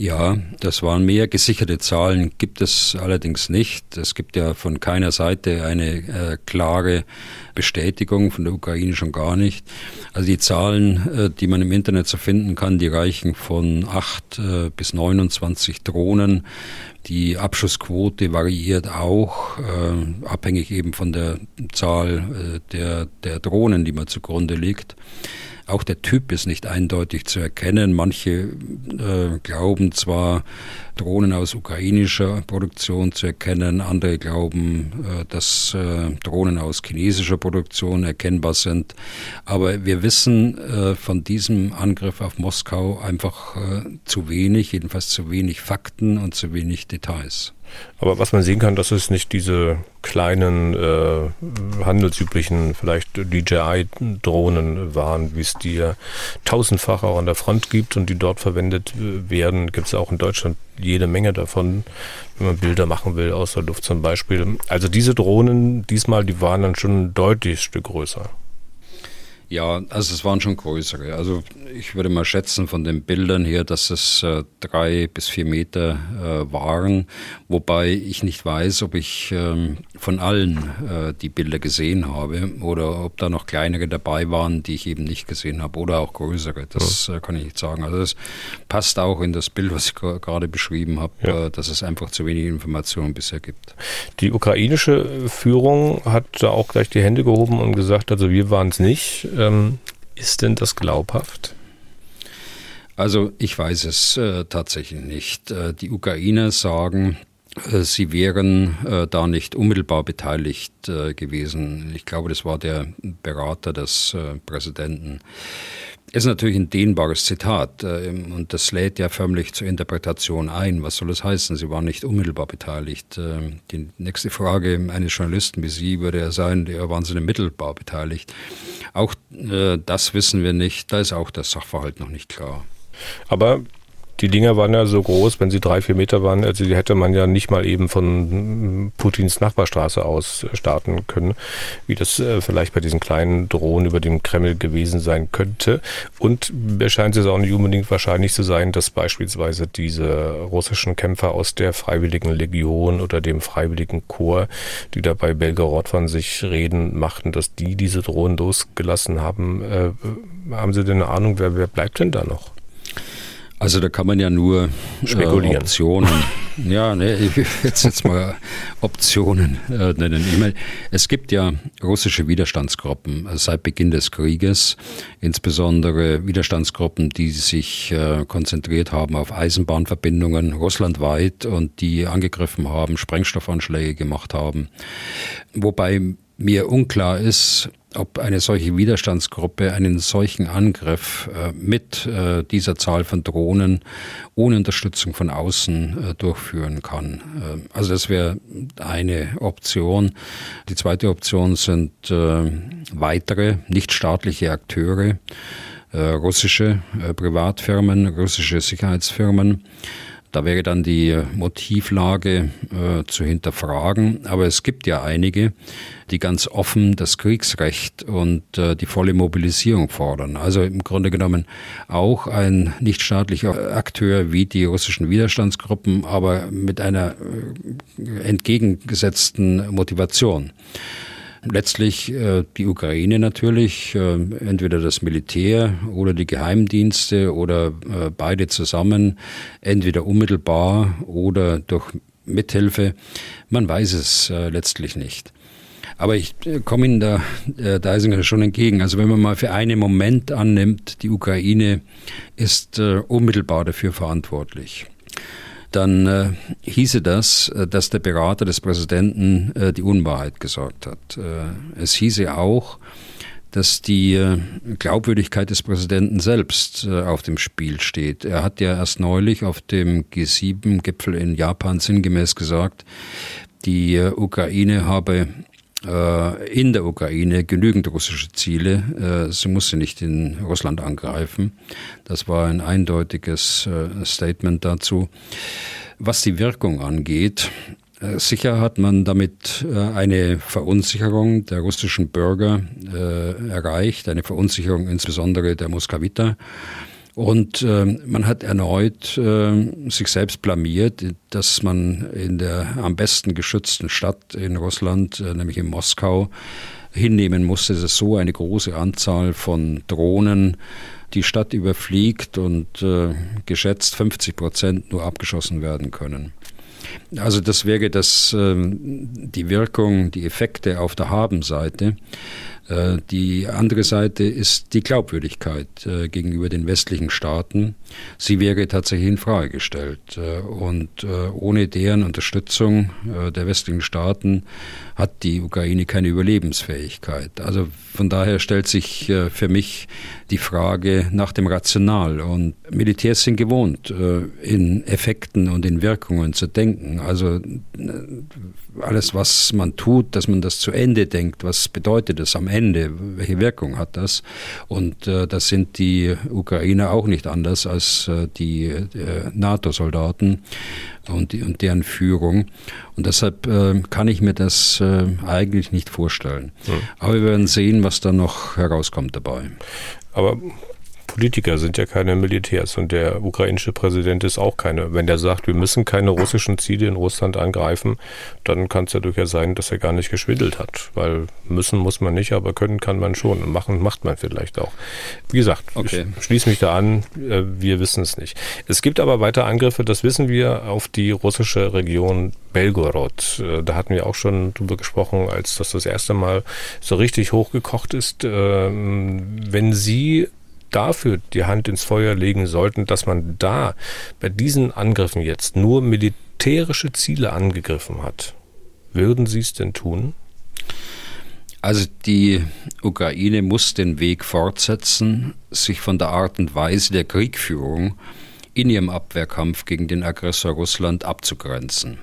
Ja, das waren mehr gesicherte Zahlen, gibt es allerdings nicht. Es gibt ja von keiner Seite eine äh, klare Bestätigung, von der Ukraine schon gar nicht. Also die Zahlen, äh, die man im Internet so finden kann, die reichen von 8 äh, bis 29 Drohnen. Die Abschussquote variiert auch, äh, abhängig eben von der Zahl äh, der, der Drohnen, die man zugrunde legt. Auch der Typ ist nicht eindeutig zu erkennen. Manche äh, glauben zwar, Drohnen aus ukrainischer Produktion zu erkennen, andere glauben, äh, dass äh, Drohnen aus chinesischer Produktion erkennbar sind. Aber wir wissen äh, von diesem Angriff auf Moskau einfach äh, zu wenig, jedenfalls zu wenig Fakten und zu wenig Details. Aber was man sehen kann, dass es nicht diese kleinen, äh, handelsüblichen, vielleicht DJI-Drohnen waren, wie es die tausendfach auch an der Front gibt und die dort verwendet äh, werden. Gibt es auch in Deutschland jede Menge davon, wenn man Bilder machen will aus der Luft zum Beispiel. Also diese Drohnen diesmal, die waren dann schon ein deutlich Stück größer. Ja, also es waren schon größere. Also ich würde mal schätzen von den Bildern her, dass es äh, drei bis vier Meter äh, waren, wobei ich nicht weiß, ob ich ähm, von allen äh, die Bilder gesehen habe oder ob da noch kleinere dabei waren, die ich eben nicht gesehen habe oder auch größere. Das ja. äh, kann ich nicht sagen. Also das passt auch in das Bild, was ich gerade beschrieben habe, ja. äh, dass es einfach zu wenig Informationen bisher gibt. Die ukrainische Führung hat da auch gleich die Hände gehoben und gesagt, also wir waren es nicht. Ähm, ist denn das glaubhaft? Also ich weiß es äh, tatsächlich nicht. Äh, die Ukrainer sagen, sie wären äh, da nicht unmittelbar beteiligt äh, gewesen. Ich glaube, das war der Berater des äh, Präsidenten. Ist natürlich ein dehnbares Zitat und das lädt ja förmlich zur Interpretation ein. Was soll das heißen? Sie waren nicht unmittelbar beteiligt. Die nächste Frage eines Journalisten wie Sie würde ja sein, ja, waren Sie denn mittelbar beteiligt? Auch das wissen wir nicht. Da ist auch der Sachverhalt noch nicht klar. Aber die Dinger waren ja so groß, wenn sie drei, vier Meter waren, also die hätte man ja nicht mal eben von Putins Nachbarstraße aus starten können, wie das äh, vielleicht bei diesen kleinen Drohnen über dem Kreml gewesen sein könnte. Und scheint es auch nicht unbedingt wahrscheinlich zu sein, dass beispielsweise diese russischen Kämpfer aus der Freiwilligen Legion oder dem Freiwilligen Chor, die da bei Belgorod von sich reden machten, dass die diese Drohnen losgelassen haben. Äh, haben Sie denn eine Ahnung, wer, wer bleibt denn da noch? Also da kann man ja nur äh, Spekulieren. Äh, Optionen, ja, ne, ich will jetzt, jetzt mal Optionen äh, nennen. Ich meine, es gibt ja russische Widerstandsgruppen äh, seit Beginn des Krieges, insbesondere Widerstandsgruppen, die sich äh, konzentriert haben auf Eisenbahnverbindungen russlandweit und die angegriffen haben, Sprengstoffanschläge gemacht haben. Wobei mir unklar ist, ob eine solche Widerstandsgruppe einen solchen Angriff äh, mit äh, dieser Zahl von Drohnen ohne Unterstützung von außen äh, durchführen kann. Äh, also das wäre eine Option. Die zweite Option sind weitere nichtstaatliche Akteure, russische Privatfirmen, russische Sicherheitsfirmen, da wäre dann die Motivlage äh, zu hinterfragen. Aber es gibt ja einige, die ganz offen das Kriegsrecht und äh, die volle Mobilisierung fordern. Also im Grunde genommen auch ein nichtstaatlicher Akteur wie die russischen Widerstandsgruppen, aber mit einer äh, entgegengesetzten Motivation letztlich äh, die Ukraine natürlich, äh, entweder das Militär oder die Geheimdienste oder äh, beide zusammen, entweder unmittelbar oder durch Mithilfe. Man weiß es äh, letztlich nicht. Aber ich äh, komme Ihnen da, äh, Deisinger, schon entgegen. Also wenn man mal für einen Moment annimmt, die Ukraine ist äh, unmittelbar dafür verantwortlich dann äh, hieße das, äh, dass der Berater des Präsidenten äh, die Unwahrheit gesagt hat. Äh, es hieße auch, dass die äh, Glaubwürdigkeit des Präsidenten selbst äh, auf dem Spiel steht. Er hat ja erst neulich auf dem G7-Gipfel in Japan sinngemäß gesagt, die Ukraine habe äh, in der Ukraine genügend russische Ziele. Äh, sie musste nicht in Russland angreifen. Das war ein eindeutiges äh, Statement dazu. Was die Wirkung angeht, Sicher hat man damit eine Verunsicherung der russischen Bürger erreicht, eine Verunsicherung insbesondere der Moskawiter. Und äh, man hat erneut äh, sich selbst blamiert, dass man in der am besten geschützten Stadt in Russland, äh, nämlich in Moskau, hinnehmen musste, dass so eine große Anzahl von Drohnen die Stadt überfliegt und äh, geschätzt 50 Prozent nur abgeschossen werden können. Also das wäre das, äh, die Wirkung, die Effekte auf der Habenseite. Äh, die andere Seite ist die Glaubwürdigkeit äh, gegenüber den westlichen Staaten. Sie wäre tatsächlich in Frage gestellt. Äh, und ohne deren Unterstützung der westlichen Staaten hat die Ukraine keine Überlebensfähigkeit. Also von daher stellt sich für mich die Frage nach dem Rational. Und Militärs sind gewohnt, in Effekten und in Wirkungen zu denken. Also alles, was man tut, dass man das zu Ende denkt. Was bedeutet das am Ende? Welche Wirkung hat das? Und äh, das sind die Ukrainer auch nicht anders als äh, die äh, NATO-Soldaten und, die, und deren Führung. Und deshalb äh, kann ich mir das äh, eigentlich nicht vorstellen. Mhm. Aber wir werden sehen, was da noch herauskommt dabei. Aber Politiker sind ja keine Militärs und der ukrainische Präsident ist auch keine. Wenn der sagt, wir müssen keine russischen Ziele in Russland angreifen, dann kann es ja durchaus sein, dass er gar nicht geschwindelt hat. Weil müssen muss man nicht, aber können kann man schon und machen macht man vielleicht auch. Wie gesagt, okay. ich schließe mich da an, äh, wir wissen es nicht. Es gibt aber weiter Angriffe, das wissen wir, auf die russische Region Belgorod. Äh, da hatten wir auch schon drüber gesprochen, als das das erste Mal so richtig hochgekocht ist. Ähm, wenn Sie dafür die Hand ins Feuer legen sollten, dass man da bei diesen Angriffen jetzt nur militärische Ziele angegriffen hat, würden Sie es denn tun? Also die Ukraine muss den Weg fortsetzen, sich von der Art und Weise der Kriegführung in ihrem Abwehrkampf gegen den Aggressor Russland abzugrenzen.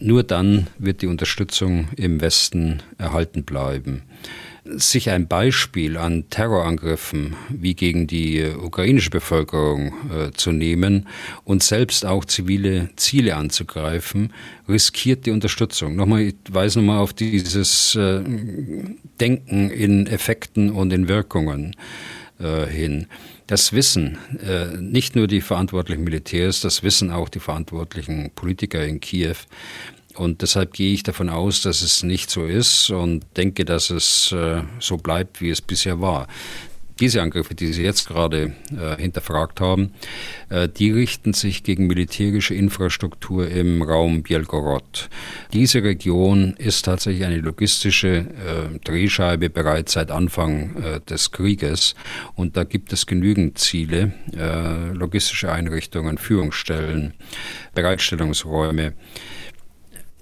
Nur dann wird die Unterstützung im Westen erhalten bleiben sich ein Beispiel an Terrorangriffen wie gegen die ukrainische Bevölkerung äh, zu nehmen und selbst auch zivile Ziele anzugreifen, riskiert die Unterstützung. Nochmal, ich weise nochmal auf dieses äh, Denken in Effekten und in Wirkungen äh, hin. Das wissen äh, nicht nur die verantwortlichen Militärs, das wissen auch die verantwortlichen Politiker in Kiew. Und deshalb gehe ich davon aus, dass es nicht so ist und denke, dass es äh, so bleibt, wie es bisher war. Diese Angriffe, die Sie jetzt gerade äh, hinterfragt haben, äh, die richten sich gegen militärische Infrastruktur im Raum Bielgorod. Diese Region ist tatsächlich eine logistische äh, Drehscheibe bereits seit Anfang äh, des Krieges und da gibt es genügend Ziele, äh, logistische Einrichtungen, Führungsstellen, Bereitstellungsräume.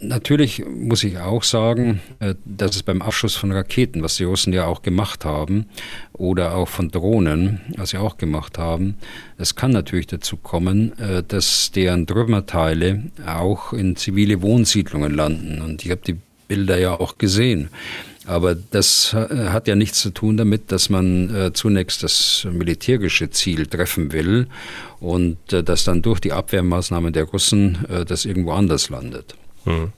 Natürlich muss ich auch sagen, äh, dass es beim Abschuss von Raketen, was die Russen ja auch gemacht haben, oder auch von Drohnen, was sie auch gemacht haben, es kann natürlich dazu kommen, äh, dass deren Trümmerteile auch in zivile Wohnsiedlungen landen. Und ich habe die Bilder ja auch gesehen. Aber das äh, hat ja nichts zu tun damit, dass man zunächst das militärische Ziel treffen will und dass dann durch die Abwehrmaßnahmen der Russen das irgendwo anders landet. Hm.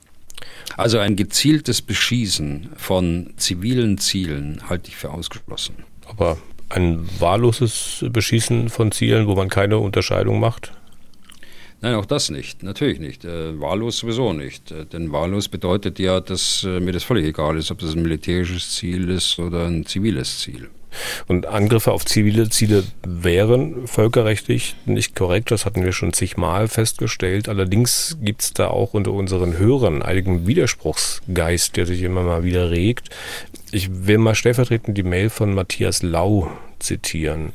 Also ein gezieltes Beschießen von zivilen Zielen halte ich für ausgeschlossen. Aber ein wahlloses Beschießen von Zielen, wo man keine Unterscheidung macht? Nein, auch das nicht. Natürlich nicht. Äh, wahllos sowieso nicht. Äh, denn wahllos bedeutet ja, dass äh, mir das völlig egal ist, ob das ein militärisches Ziel ist oder ein ziviles Ziel. Und Angriffe auf zivile Ziele wären völkerrechtlich nicht korrekt. Das hatten wir schon zigmal festgestellt. Allerdings gibt es da auch unter unseren Hörern einigen Widerspruchsgeist, der sich immer mal wieder regt. Ich will mal stellvertretend die Mail von Matthias Lau zitieren.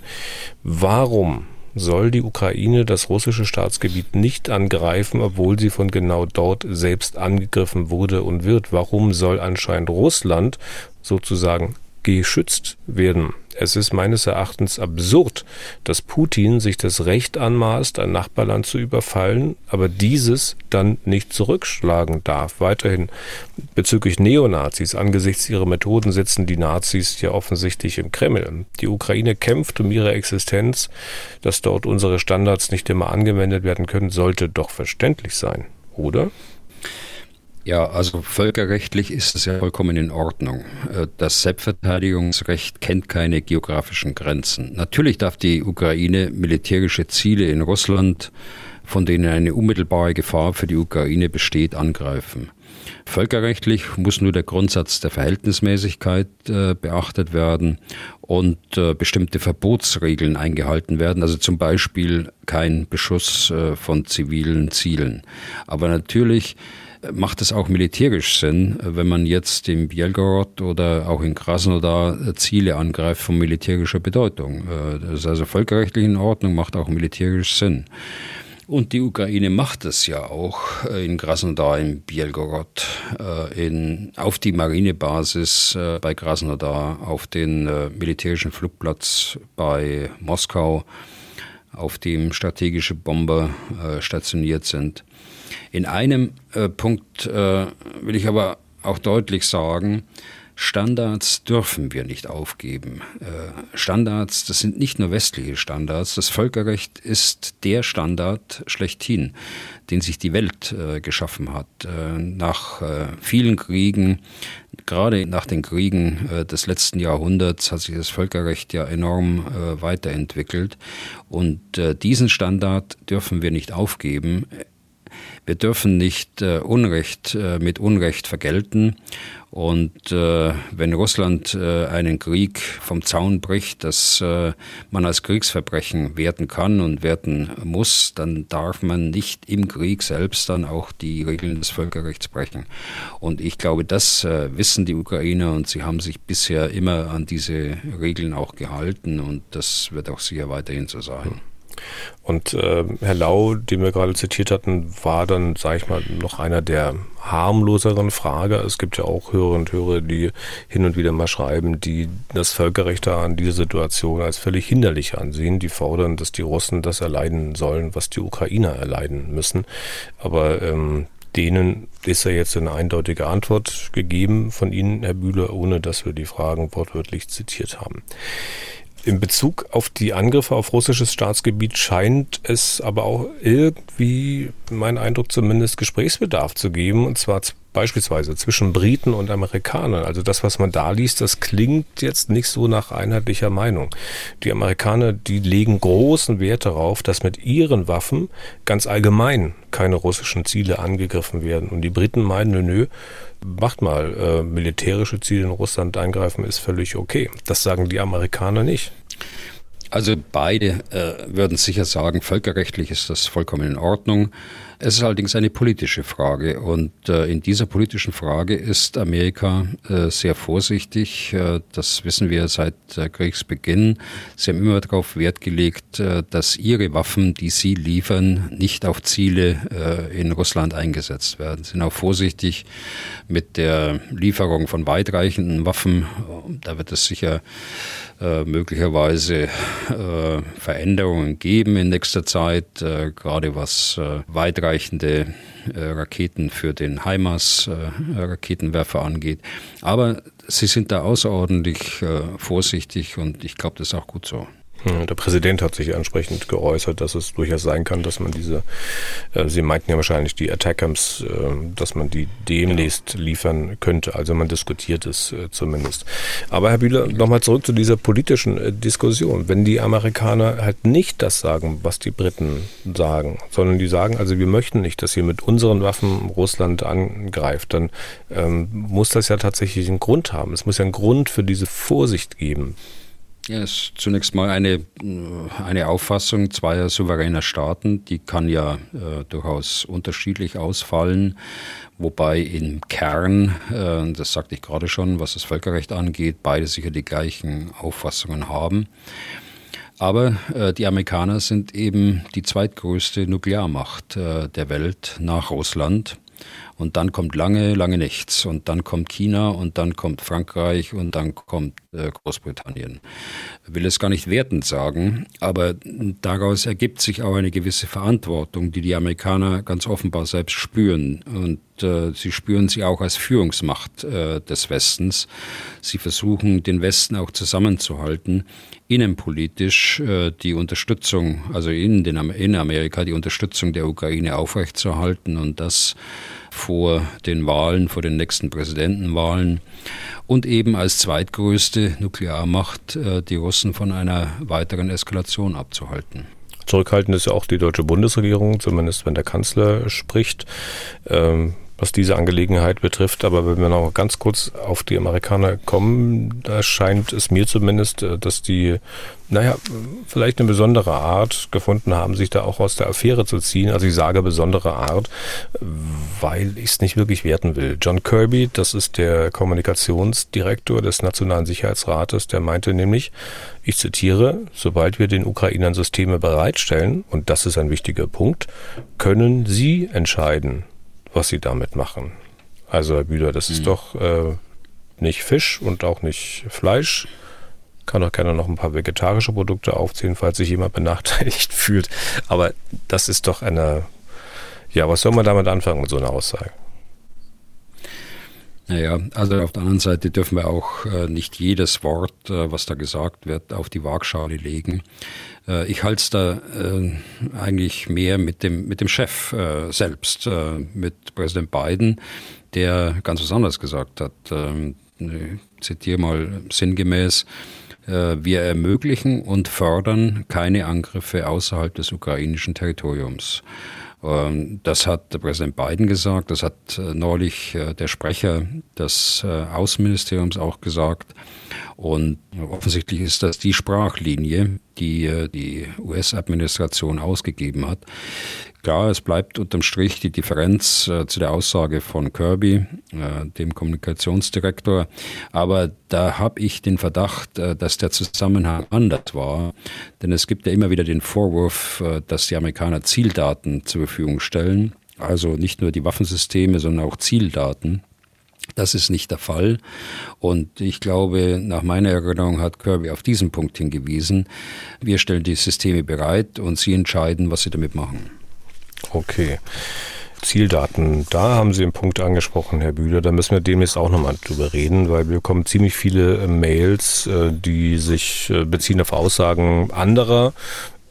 Warum soll die Ukraine das russische Staatsgebiet nicht angreifen, obwohl sie von genau dort selbst angegriffen wurde und wird? Warum soll anscheinend Russland sozusagen geschützt werden. Es ist meines Erachtens absurd, dass Putin sich das Recht anmaßt, ein Nachbarland zu überfallen, aber dieses dann nicht zurückschlagen darf. Weiterhin bezüglich Neonazis. Angesichts ihrer Methoden sitzen die Nazis ja offensichtlich im Kreml. Die Ukraine kämpft um ihre Existenz. Dass dort unsere Standards nicht immer angewendet werden können, sollte doch verständlich sein, oder? Ja, also völkerrechtlich ist es ja vollkommen in Ordnung. Äh, das Selbstverteidigungsrecht kennt keine geografischen Grenzen. Natürlich darf die Ukraine militärische Ziele in Russland, von denen eine unmittelbare Gefahr für die Ukraine besteht, angreifen. Völkerrechtlich muss nur der Grundsatz der Verhältnismäßigkeit äh, beachtet werden und äh, bestimmte Verbotsregeln eingehalten werden, also zum Beispiel kein Beschuss äh, von zivilen Zielen. Aber natürlich macht es auch militärisch Sinn, wenn man jetzt in Bielgorod oder auch in Krasnodar Ziele angreift von militärischer Bedeutung. Äh, das ist also völkerrechtlich in Ordnung, macht auch militärisch Sinn. Und die Ukraine macht es ja auch äh, in Krasnodar, in Bielgorod, äh, in, auf die Marinebasis bei Krasnodar, auf den militärischen Flugplatz bei Moskau, auf dem strategische Bomber stationiert sind. In einem äh, Punkt äh, will ich aber auch deutlich sagen, Standards dürfen wir nicht aufgeben. Äh, Standards, das sind nicht nur westliche Standards. Das Völkerrecht ist der Standard schlechthin, den sich die Welt äh, geschaffen hat. Äh, nach vielen Kriegen, gerade nach den Kriegen des letzten Jahrhunderts, hat sich das Völkerrecht ja enorm weiterentwickelt. Und diesen Standard dürfen wir nicht aufgeben. Wir dürfen nicht äh, Unrecht äh, mit Unrecht vergelten. Und äh, wenn Russland äh, einen Krieg vom Zaun bricht, das äh, man als Kriegsverbrechen werten kann und werten muss, dann darf man nicht im Krieg selbst dann auch die Regeln des Völkerrechts brechen. Und ich glaube, das äh, wissen die Ukrainer und sie haben sich bisher immer an diese Regeln auch gehalten und das wird auch sicher weiterhin so sein. Und äh, Herr Lau, den wir gerade zitiert hatten, war dann, sage ich mal, noch einer der harmloseren Frager. Es gibt ja auch Hörer und Hörer, die hin und wieder mal schreiben, die das Völkerrecht da an dieser Situation als völlig hinderlich ansehen. Die fordern, dass die Russen das erleiden sollen, was die Ukrainer erleiden müssen. Aber ähm, denen ist ja jetzt eine eindeutige Antwort gegeben von Ihnen, Herr Bühler, ohne dass wir die Fragen wortwörtlich zitiert haben. In Bezug auf die Angriffe auf russisches Staatsgebiet scheint es aber auch irgendwie, mein Eindruck zumindest, Gesprächsbedarf zu geben, und zwar beispielsweise zwischen Briten und Amerikanern. Also das, was man da liest, das klingt jetzt nicht so nach einheitlicher Meinung. Die Amerikaner, die legen großen Wert darauf, dass mit ihren Waffen ganz allgemein keine russischen Ziele angegriffen werden. Und die Briten meinen, nö, nö, macht mal, äh, militärische Ziele in Russland eingreifen ist völlig okay. Das sagen die Amerikaner nicht. Also beide äh, würden sicher sagen, völkerrechtlich ist das vollkommen in Ordnung. Es ist allerdings eine politische Frage und äh, in dieser politischen Frage ist Amerika äh, sehr vorsichtig. Äh, das wissen wir seit Kriegsbeginn. Sie haben immer darauf Wert gelegt, dass ihre Waffen, die sie liefern, nicht auf Ziele in Russland eingesetzt werden. Sie sind auch vorsichtig mit der Lieferung von weitreichenden Waffen. Da wird es sicher möglicherweise Veränderungen geben in nächster Zeit, gerade was äh, weitreichende äh, Raketen für den HIMARS-Raketenwerfer angeht. Aber sie sind da außerordentlich vorsichtig und ich glaube, das ist auch gut so. Der Präsident hat sich entsprechend geäußert, dass es durchaus sein kann, dass man diese, äh, Sie meinten ja wahrscheinlich die Attackams, äh, dass man die demnächst genau. liefern könnte. Also man diskutiert es äh, zumindest. Aber Herr Bühler, nochmal zurück zu dieser politischen äh, Diskussion. Wenn die Amerikaner halt nicht das sagen, was die Briten sagen, sondern die sagen, also wir möchten nicht, dass ihr mit unseren Waffen Russland angreift, dann ähm, muss das ja tatsächlich einen Grund haben. Es muss ja einen Grund für diese Vorsicht geben. Ja, ist zunächst mal eine, eine Auffassung zweier souveräner Staaten, die kann ja äh, durchaus unterschiedlich ausfallen, wobei im Kern, äh, das sagte ich gerade schon, was das Völkerrecht angeht, beide sicher die gleichen Auffassungen haben. Aber äh, die Amerikaner sind eben die zweitgrößte Nuklearmacht äh, der Welt nach Russland. Und dann kommt lange, lange nichts. Und dann kommt China und dann kommt Frankreich und dann kommt äh, Großbritannien. Ich will es gar nicht wertend sagen, aber daraus ergibt sich auch eine gewisse Verantwortung, die die Amerikaner ganz offenbar selbst spüren. Und äh, sie spüren sie auch als Führungsmacht äh, des Westens. Sie versuchen, den Westen auch zusammenzuhalten, innenpolitisch äh, die Unterstützung, also in, den, in Amerika die Unterstützung der Ukraine aufrechtzuerhalten und das vor den Wahlen, vor den nächsten Präsidentenwahlen und eben als zweitgrößte Nuklearmacht äh, die Russen von einer weiteren Eskalation abzuhalten. Zurückhaltend ist ja auch die deutsche Bundesregierung, zumindest wenn der Kanzler spricht. Ähm was diese Angelegenheit betrifft. Aber wenn wir noch ganz kurz auf die Amerikaner kommen, da scheint es mir zumindest, äh, dass die, naja, vielleicht eine besondere Art gefunden haben, sich da auch aus der Affäre zu ziehen. Also ich sage besondere Art, weil ich es nicht wirklich werten will. John Kirby, das ist der Kommunikationsdirektor des Nationalen Sicherheitsrates, der meinte nämlich, ich zitiere, sobald wir den Ukrainern Systeme bereitstellen, und das ist ein wichtiger Punkt, können sie entscheiden, was sie damit machen. Also Herr Bühler, das mhm. ist doch äh, nicht Fisch und auch nicht Fleisch. Kann doch gerne noch ein paar vegetarische Produkte aufzählen, falls sich jemand benachteiligt fühlt. Aber das ist doch eine, ja, was soll man damit anfangen mit so einer Aussage? Naja, also auf der anderen Seite dürfen wir auch äh, nicht jedes Wort, äh, was da gesagt wird, auf die Waagschale legen. Äh, ich halte es da äh, eigentlich mehr mit dem, mit dem Chef äh, selbst, mit Präsident Biden, der ganz was anderes gesagt hat. Ähm, ich zitiere mal sinngemäß, wir ermöglichen und fördern keine Angriffe außerhalb des ukrainischen Territoriums. Ähm, das hat Präsident Biden gesagt, das hat neulich der Sprecher des Außenministeriums auch gesagt. Und offensichtlich ist das die Sprachlinie, die die US-Administration ausgegeben hat. Klar, es bleibt unterm Strich die Differenz äh, zu der Aussage von Kirby, äh, dem Kommunikationsdirektor. Aber da habe ich den Verdacht, äh, dass der Zusammenhang anders war. Denn es gibt ja immer wieder den Vorwurf, äh, dass die Amerikaner Zieldaten zur Verfügung stellen. Also nicht nur die Waffensysteme, sondern auch Zieldaten. Das ist nicht der Fall. Und ich glaube, nach meiner Erinnerung hat Kirby auf diesen Punkt hingewiesen. Wir stellen die Systeme bereit und Sie entscheiden, was Sie damit machen. Okay. Zieldaten, da haben Sie einen Punkt angesprochen, Herr Bühler. Da müssen wir demnächst auch nochmal drüber reden, weil wir bekommen ziemlich viele äh, Mails, äh, die sich äh, beziehen auf Aussagen anderer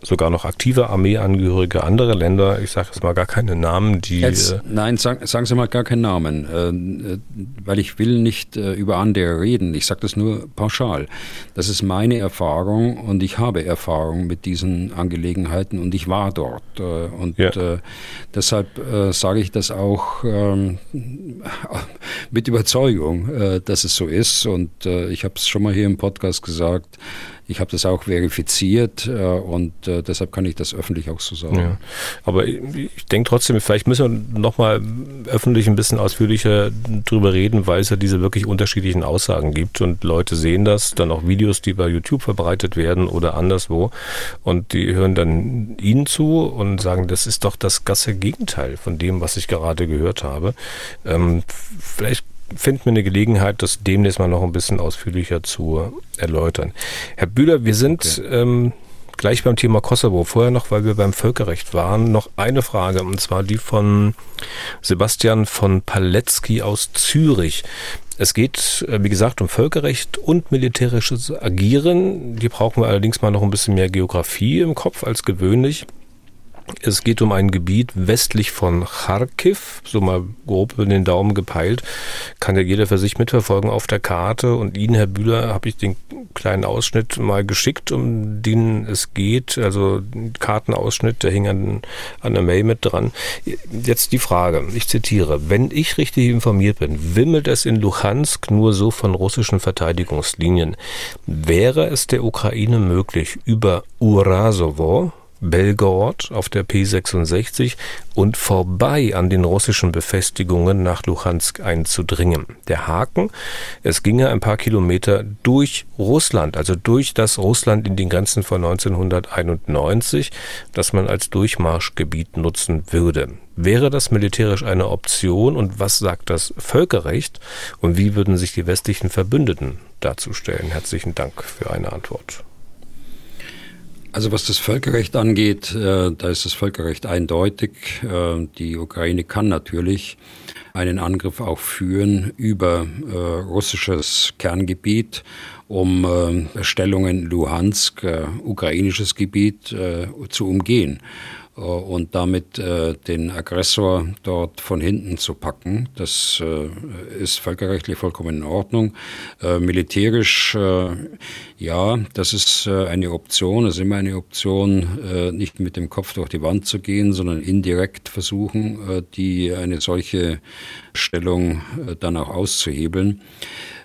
sogar noch aktive Armeeangehörige anderer Länder, ich sage jetzt mal gar keine Namen, die. Jetzt, äh, nein, sag, sagen Sie mal gar keinen Namen, äh, äh, weil ich will nicht äh, über andere reden. Ich sage das nur pauschal. Das ist meine Erfahrung und ich habe Erfahrung mit diesen Angelegenheiten und ich war dort. Äh, und ja. Äh, deshalb sage ich das auch ähm, mit Überzeugung, dass es so ist. Und ich habe es schon mal hier im Podcast gesagt. Ich habe das auch verifiziert äh, und äh, deshalb kann ich das öffentlich auch so sagen. Ja. Aber ich, ich denke trotzdem, vielleicht müssen wir nochmal öffentlich ein bisschen ausführlicher drüber reden, weil es ja diese wirklich unterschiedlichen Aussagen gibt und Leute sehen das, dann auch Videos, die bei YouTube verbreitet werden oder anderswo und die hören dann Ihnen zu und sagen, das ist doch das gasse Gegenteil von dem, was ich gerade gehört habe. Ähm, vielleicht finden wir eine Gelegenheit, das demnächst mal noch ein bisschen ausführlicher zu erläutern. Herr Bühler, wir sind okay. ähm, gleich beim Thema Kosovo. Vorher noch, weil wir beim Völkerrecht waren, noch eine Frage, und zwar die von Sebastian von Paletzky aus Zürich. Es geht, äh, wie gesagt, um Völkerrecht und militärisches Agieren. Die brauchen wir allerdings mal noch ein bisschen mehr Geografie im Kopf als gewöhnlich. Es geht um ein Gebiet westlich von Kharkiv, so mal grob in den Daumen gepeilt. Kann ja jeder für sich mitverfolgen auf der Karte. Und Ihnen, Herr Bühler, habe ich den kleinen Ausschnitt mal geschickt, um den es geht. Also Kartenausschnitt, der hing an, an der Mail mit dran. Jetzt die Frage, ich zitiere, wenn ich richtig informiert bin, wimmelt es in Luhansk nur so von russischen Verteidigungslinien. Wäre es der Ukraine möglich, über Urasovo, Belgorod auf der P66 und vorbei an den russischen Befestigungen nach Luhansk einzudringen. Der Haken, es ginge ein paar Kilometer durch Russland, also durch das Russland in den Grenzen von 1991, das man als Durchmarschgebiet nutzen würde. Wäre das militärisch eine Option und was sagt das Völkerrecht und wie würden sich die westlichen Verbündeten dazu stellen? Herzlichen Dank für eine Antwort. Also was das Völkerrecht angeht, äh, da ist das Völkerrecht eindeutig. Äh, die Ukraine kann natürlich einen Angriff auch führen über äh, russisches Kerngebiet, um äh, Stellungen Luhansk, äh, ukrainisches Gebiet, äh, zu umgehen. Äh, und damit äh, den Aggressor dort von hinten zu packen. Das äh, ist völkerrechtlich vollkommen in Ordnung. Äh, militärisch, äh, ja, das ist äh, eine Option, das ist immer eine Option, äh, nicht mit dem Kopf durch die Wand zu gehen, sondern indirekt versuchen, äh, die eine solche Stellung äh, dann auch auszuhebeln.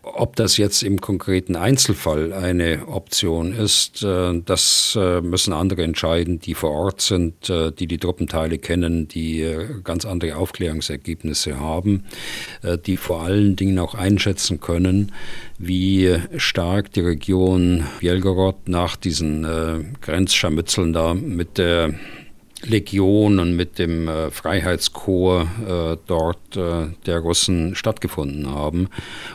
Ob das jetzt im konkreten Einzelfall eine Option ist, äh, das äh, müssen andere entscheiden, die vor Ort sind, äh, die die Truppenteile kennen, die ganz andere Aufklärungsergebnisse haben, die vor allen Dingen auch einschätzen können, wie stark die Region Bielgorod nach diesen Grenzscharmützeln da mit der Legion und mit dem äh, Freiheitskorps äh, dort äh, der Russen stattgefunden haben.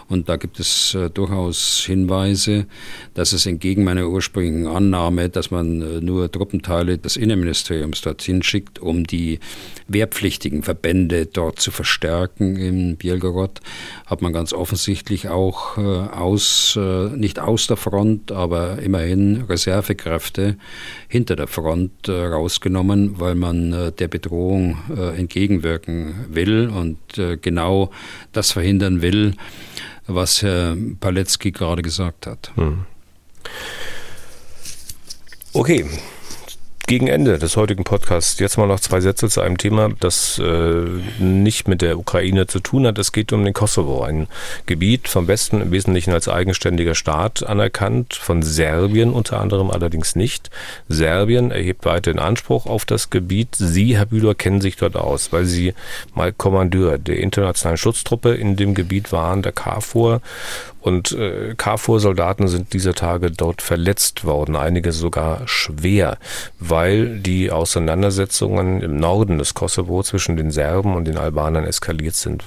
Und da gibt es äh, durchaus Hinweise, dass es entgegen meiner ursprünglichen Annahme, dass man äh, nur Truppenteile des Innenministeriums dorthin schickt, um die wehrpflichtigen Verbände dort zu verstärken in Bielgorod, hat man ganz offensichtlich auch äh, aus, nicht aus der Front, aber immerhin Reservekräfte hinter der Front rausgenommen, weil man äh, der Bedrohung äh, entgegenwirken will und äh, genau das verhindern will, was Herr Paletzky gerade gesagt hat. Hm. Okay, gegen Ende des heutigen Podcasts jetzt mal noch zwei Sätze zu einem Thema, das äh, nicht mit der Ukraine zu tun hat. Es geht um den Kosovo, ein Gebiet vom Westen im Wesentlichen als eigenständiger Staat anerkannt, von Serbien unter anderem allerdings nicht. Serbien erhebt weiterhin Anspruch auf das Gebiet. Sie, Herr Bühler, kennen sich dort aus, weil Sie mal Kommandeur der internationalen Schutztruppe in dem Gebiet waren, der KFOR. Und äh, KFOR-Soldaten sind dieser Tage dort verletzt worden, einige sogar schwer, weil die Auseinandersetzungen im Norden des Kosovo zwischen den Serben und den Albanern eskaliert sind.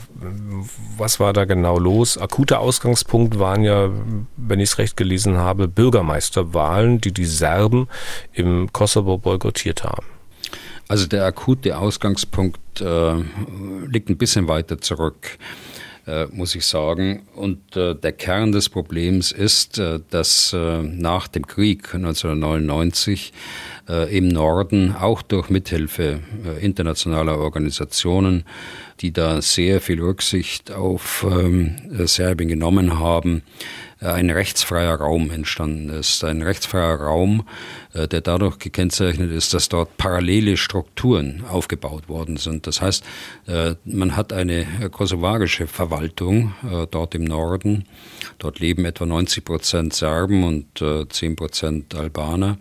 Was war da genau los? Akuter Ausgangspunkt waren ja, wenn ich es recht gelesen habe, Bürgermeisterwahlen, die die Serben im Kosovo boykottiert haben. Also der akute Ausgangspunkt äh, liegt ein bisschen weiter zurück. Äh, muss ich sagen. Und äh, der Kern des Problems ist, äh, dass nach dem Krieg 1999 im Norden auch durch Mithilfe internationaler Organisationen, die da sehr viel Rücksicht auf ähm, Serbien genommen haben, ein rechtsfreier Raum entstanden ist. Ein rechtsfreier Raum, äh, der dadurch gekennzeichnet ist, dass dort parallele Strukturen aufgebaut worden sind. Das heißt, äh, man hat eine kosovarische Verwaltung äh, dort im Norden. Dort leben etwa 90 Prozent Serben und 10 Prozent Albaner.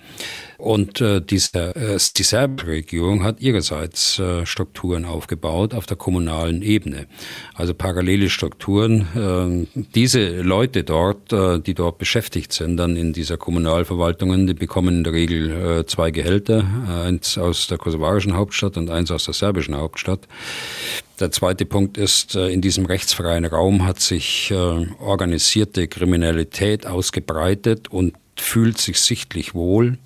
Und äh, diese, äh, die serbische Regierung hat ihrerseits äh, Strukturen aufgebaut auf der kommunalen Ebene. Also parallele Strukturen. Äh, diese Leute dort, äh, die dort beschäftigt sind, dann in dieser Kommunalverwaltungen, die bekommen in der Regel äh, zwei Gehälter, äh, eins aus der kosovarischen Hauptstadt und eins aus der serbischen Hauptstadt. Der zweite Punkt ist, äh, in diesem rechtsfreien Raum hat sich äh, organisierte Kriminalität ausgebreitet und fühlt sich sichtlich wohl,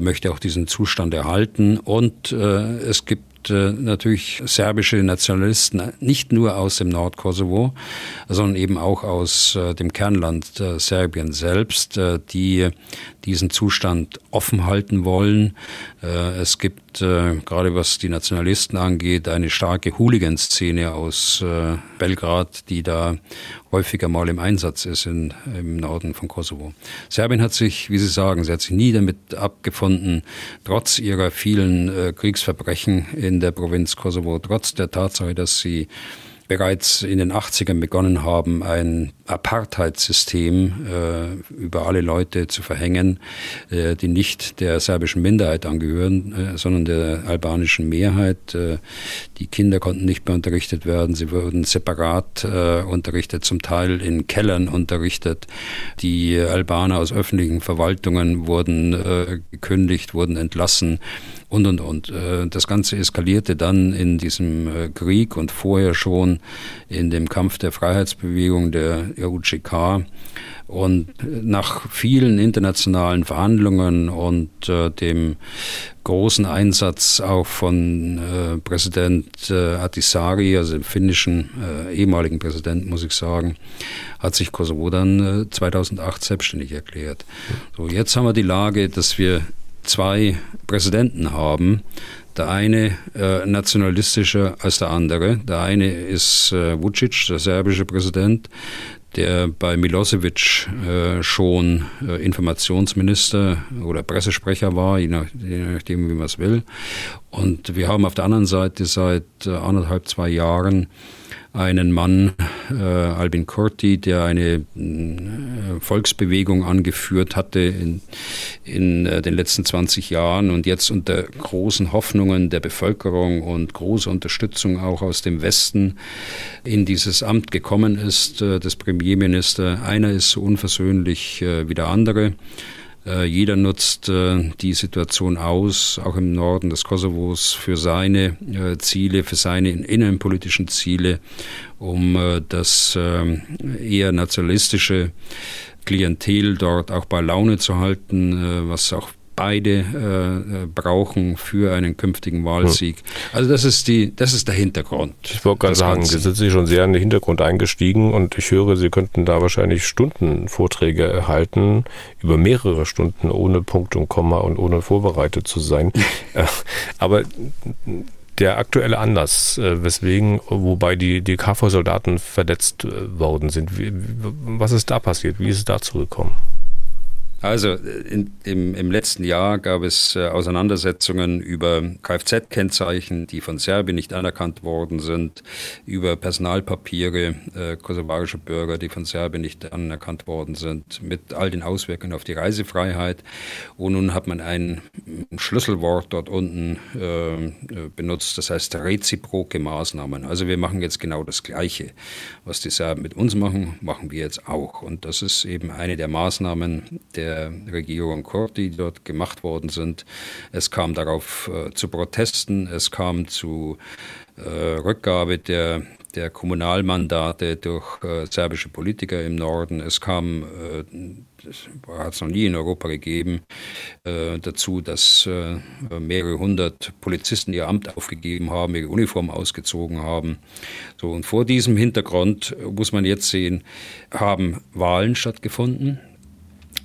möchte auch diesen Zustand erhalten. Und äh, es gibt äh, natürlich serbische Nationalisten, nicht nur aus dem Nordkosovo, sondern eben auch aus äh, dem Kernland äh, Serbien selbst, äh, die diesen Zustand offen halten wollen. Äh, es gibt, äh, gerade was die Nationalisten angeht, eine starke Hooligan-Szene aus äh, Belgrad, die da häufiger mal im Einsatz ist in, im Norden von Kosovo. Serbien hat sich, wie Sie sagen, sie hat sich nie damit abgefunden, trotz ihrer vielen Kriegsverbrechen in der Provinz Kosovo, trotz der Tatsache, dass sie bereits in den 80ern begonnen haben, ein Apartheidssystem äh, über alle Leute zu verhängen, äh, die nicht der serbischen Minderheit angehören, äh, sondern der albanischen Mehrheit. Äh, die Kinder konnten nicht mehr unterrichtet werden, sie wurden separat äh, unterrichtet, zum Teil in Kellern unterrichtet. Die Albaner aus öffentlichen Verwaltungen wurden äh, gekündigt, wurden entlassen und, und, und. Äh, das Ganze eskalierte dann in diesem äh, Krieg und vorher schon in dem Kampf der Freiheitsbewegung der UCK. Und nach vielen internationalen Verhandlungen und äh, dem großen Einsatz auch von äh, Präsident äh, Atisari, also dem finnischen äh, ehemaligen Präsidenten, muss ich sagen, hat sich Kosovo dann 2008 selbstständig erklärt. So, jetzt haben wir die Lage, dass wir zwei Präsidenten haben. Der eine äh, nationalistischer als der andere. Der eine ist äh, Vucic, der serbische Präsident, der bei Milosevic äh, schon äh, Informationsminister oder Pressesprecher war, je, nach, je nachdem, wie man es will. Und wir haben auf der anderen Seite seit äh, anderthalb, zwei Jahren einen Mann, äh, Albin Kurti, der eine äh, Volksbewegung angeführt hatte in, in äh, den letzten 20 Jahren und jetzt unter großen Hoffnungen der Bevölkerung und großer Unterstützung auch aus dem Westen in dieses Amt gekommen ist, äh, des Premierminister. Einer ist so unversöhnlich äh, wie der andere. Äh, jeder nutzt äh, die Situation aus, auch im Norden des Kosovos, für seine äh, Ziele, für seine innenpolitischen Ziele, um das ähm, eher nationalistische Klientel dort auch bei Laune zu halten, was auch beide äh, äh, brauchen für einen künftigen Wahlsieg. Also das ist die, das ist der Hintergrund. Ich wollte gerade sagen, Sie sind Sie schon sehr in den Hintergrund eingestiegen und ich höre, Sie könnten da wahrscheinlich Stunden Vorträge erhalten, über mehrere Stunden ohne Punkt und Komma und ohne vorbereitet zu sein. Äh, aber der aktuelle Anlass, äh, weswegen, wobei die, die KFOR-Soldaten verletzt worden sind, was ist da passiert? Wie ist es dazu gekommen? Also in, im, im, letzten Jahr gab es äh, Auseinandersetzungen über Kfz-Kennzeichen, die von Serbien nicht anerkannt worden sind, über Personalpapiere äh, kosovarischer Bürger, die von Serbien nicht anerkannt worden sind, mit all den Auswirkungen auf die Reisefreiheit. Und nun hat man ein Schlüsselwort dort unten äh, benutzt, das heißt reziproke Maßnahmen. Also wir machen jetzt genau das Gleiche. Was die Serben mit uns machen, machen wir jetzt auch. Und das ist eben eine der Maßnahmen der der Regierung Kurdi dort gemacht worden sind. Es kam darauf äh, zu Protesten, es kam zu äh, Rückgabe der der Kommunalmandate durch äh, serbische Politiker im Norden. Es kam, äh, hat es noch nie in Europa gegeben, äh, dazu, dass äh, mehrere hundert Polizisten ihr Amt aufgegeben haben, ihre Uniform ausgezogen haben. So, und vor diesem Hintergrund muss man jetzt sehen, haben Wahlen stattgefunden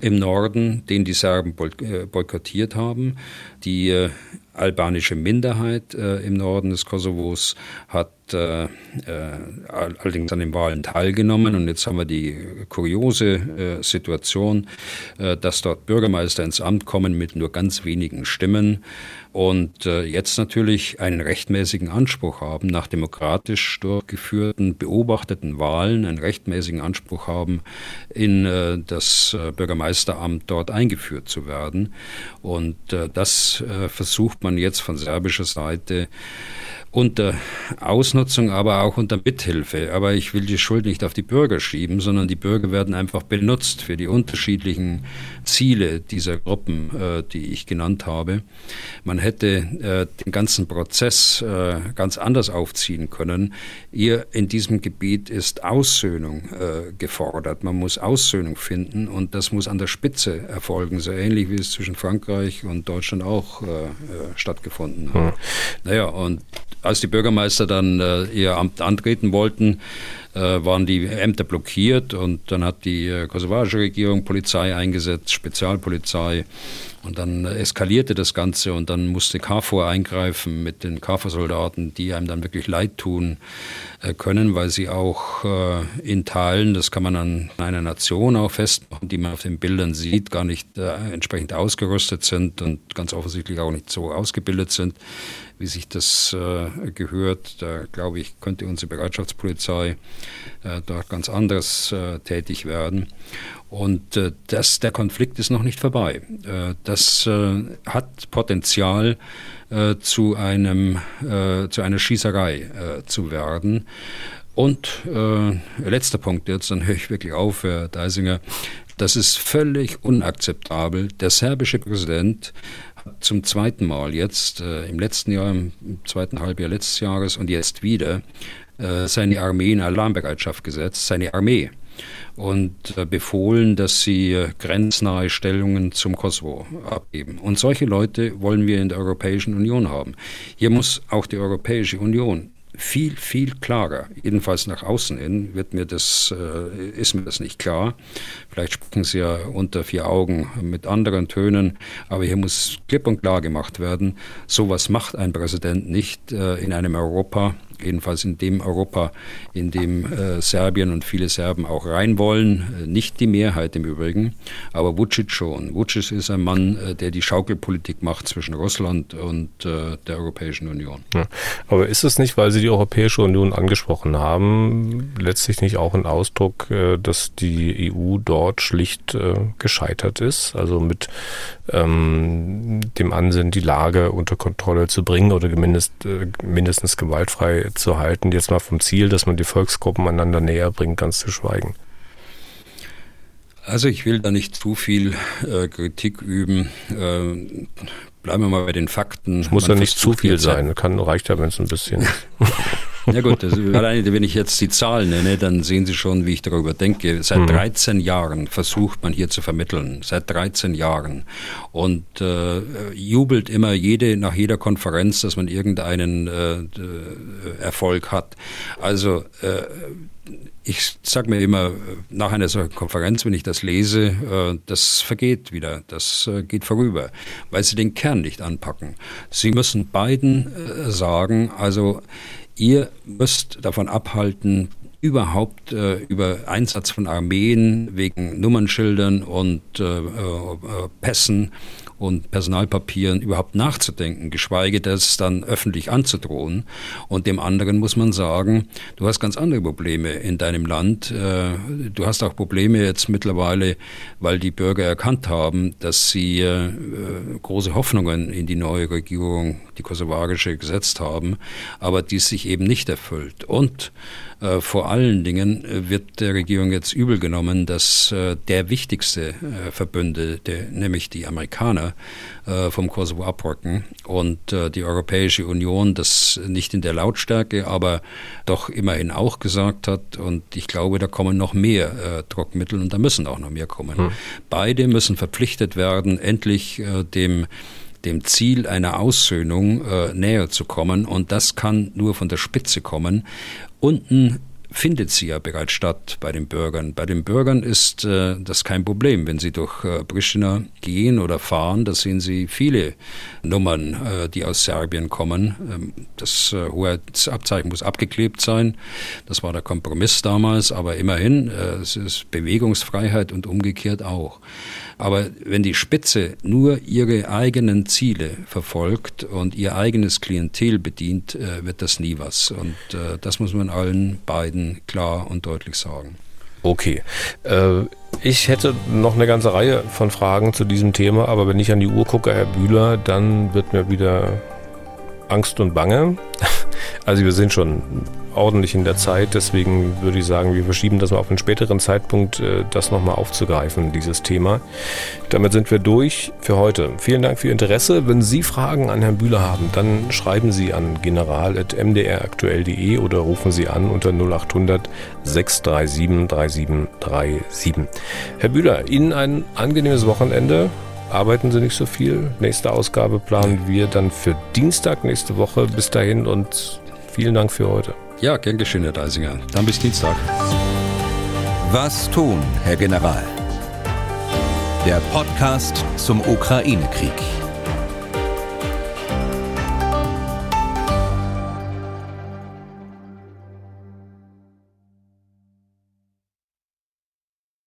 im Norden, den die Serben äh, boykottiert haben. Die äh, albanische Minderheit äh, im Norden des Kosovos hat äh, äh, allerdings an den Wahlen teilgenommen. Und jetzt haben wir die kuriose äh, Situation, äh, dass dort Bürgermeister ins Amt kommen mit nur ganz wenigen Stimmen und äh, jetzt natürlich einen rechtmäßigen Anspruch haben, nach demokratisch durchgeführten, beobachteten Wahlen einen rechtmäßigen Anspruch haben, in äh, das Bürgermeisteramt dort eingeführt zu werden. Und das versucht man jetzt von serbischer Seite unter Ausnutzung, aber auch unter Mithilfe. Aber ich will die Schuld nicht auf die Bürger schieben, sondern die Bürger werden einfach benutzt für die unterschiedlichen Ziele dieser Gruppen, äh, die ich genannt habe. Man hätte äh, den ganzen Prozess äh, ganz anders aufziehen können. Ihr in diesem Gebiet ist Aussöhnung äh, gefordert. Man muss Aussöhnung finden und das muss an der Spitze erfolgen, so ähnlich wie es zwischen Frankreich und Deutschland auch äh, äh, stattgefunden hat. Hm. Naja, und als die Bürgermeister dann äh, ihr Amt antreten wollten, äh, waren die Ämter blockiert und dann hat die äh, kosovarische Regierung Polizei eingesetzt, Spezialpolizei und dann eskalierte das Ganze und dann musste KFOR eingreifen mit den KFOR-Soldaten, die einem dann wirklich leid tun äh, können, weil sie auch äh, in Teilen, das kann man an einer Nation auch festmachen, die man auf den Bildern sieht, gar nicht äh, entsprechend ausgerüstet sind und ganz offensichtlich auch nicht so ausgebildet sind, wie sich das gehört. Da glaube ich, könnte unsere Bereitschaftspolizei dort ganz anders tätig werden. Und äh, das, der Konflikt ist noch nicht vorbei. Äh, das äh, hat Potenzial, äh, zu, einem, äh, zu einer Schießerei äh, zu werden. Und äh, letzter Punkt jetzt, dann höre ich wirklich auf, Herr Deisinger. Das ist völlig unakzeptabel. Der serbische Präsident hat zum zweiten Mal jetzt, äh, im letzten Jahr, im zweiten Halbjahr letztes Jahres und jetzt wieder, äh, seine Armee in Alarmbereitschaft gesetzt, seine Armee und äh, befohlen, dass sie äh, grenznahe Stellungen zum Kosovo abgeben. Und solche Leute wollen wir in der Europäischen Union haben. Hier muss auch die Europäische Union viel, viel klarer. Jedenfalls nach außen hin wird mir das, äh, ist mir das nicht klar. Vielleicht sprechen Sie ja unter vier Augen mit anderen Tönen, aber hier muss klipp und klar gemacht werden, sowas macht ein Präsident nicht äh, in einem Europa, jedenfalls in dem Europa, in dem äh, Serbien und viele Serben auch rein wollen. Äh, nicht die Mehrheit im Übrigen, aber Vucic schon. Vucic ist ein Mann, äh, der die Schaukelpolitik macht zwischen Russland und äh, der Europäischen Union. Aber ist es nicht, weil Sie die Europäische Union angesprochen haben, letztlich nicht auch ein Ausdruck, äh, dass die EU dort schlicht äh, gescheitert ist? Also mit ähm, dem Ansinnen, die Lage unter Kontrolle zu bringen oder mindest, mindestens gewaltfrei zu halten, jetzt mal vom Ziel, dass man die Volksgruppen einander näher bringt, ganz zu schweigen. Also ich will da nicht zu viel äh, Kritik üben. Äh, bleiben wir mal bei den Fakten. Es muss ja nicht zu viel sein. Kann, reicht ja, wenn es ein bisschen. Ja gut, also alleine wenn ich jetzt die Zahlen nenne, dann sehen Sie schon, wie ich darüber denke. Seit 13 mhm. Jahren versucht man hier zu vermitteln. Seit 13 Jahren. Und äh, jubelt immer jede, nach jeder Konferenz, dass man irgendeinen äh, Erfolg hat. Also äh, ich sage mir immer, nach einer solchen Konferenz, wenn ich das lese, äh, das vergeht wieder, das äh, geht vorüber, weil sie den Kern nicht anpacken. Sie müssen beiden äh, sagen, also ihr müsst davon abhalten, überhaupt äh, über Einsatz von Armeen wegen Nummernschildern und äh, äh, Pässen und Personalpapieren überhaupt nachzudenken, geschweige das dann öffentlich anzudrohen. Und dem anderen muss man sagen, du hast ganz andere Probleme in deinem Land. Äh, du hast auch Probleme jetzt mittlerweile, weil die Bürger erkannt haben, dass sie äh, große Hoffnungen in die neue Regierung, die kosovarische, gesetzt haben, aber dies sich eben nicht erfüllt. Und äh, vor allen Dingen wird der Regierung jetzt übel genommen, dass der wichtigste Verbündete, nämlich die Amerikaner, vom Kosovo abrücken und die Europäische Union das nicht in der Lautstärke, aber doch immerhin auch gesagt hat. Und ich glaube, da kommen noch mehr Druckmittel und da müssen auch noch mehr kommen. Hm. Beide müssen verpflichtet werden, endlich dem dem Ziel einer Aussöhnung äh, näher zu kommen. Und das kann nur von der Spitze kommen. Unten findet sie ja bereits statt bei den Bürgern. Bei den Bürgern ist äh, das kein Problem. Wenn sie durch äh, Pristina gehen oder fahren, da sehen sie viele Nummern, äh, die aus Serbien kommen. Ähm, das äh, Hoheitsabzeichen muss abgeklebt sein. Das war der Kompromiss damals, aber immerhin, äh, es ist Bewegungsfreiheit und umgekehrt auch. Aber wenn die Spitze nur ihre eigenen Ziele verfolgt und ihr eigenes Klientel bedient, äh, wird das nie was. Und äh, das muss man allen beiden klar und deutlich sagen. Okay. Äh, ich hätte noch eine ganze Reihe von Fragen zu diesem Thema, aber wenn ich an die Uhr gucke, Herr Bühler, dann wird mir wieder Angst und Bange. Also wir sind schon ordentlich in der Zeit, deswegen würde ich sagen, wir verschieben das mal auf einen späteren Zeitpunkt, äh, das nochmal aufzugreifen, dieses Thema. Damit sind wir durch für heute. Vielen Dank für Ihr Interesse. Wenn Sie Fragen an Herrn Bühler haben, dann schreiben Sie an general.mdraktuell.de oder rufen Sie an unter 0800 637 3737. Herr Bühler, Ihnen ein angenehmes Wochenende arbeiten Sie nicht so viel. Nächste Ausgabe planen wir dann für Dienstag nächste Woche. Bis dahin und vielen Dank für heute. Ja, gern geschehen, Herr Deisinger. Dann bis Dienstag. Was tun, Herr General? Der Podcast zum Ukraine-Krieg.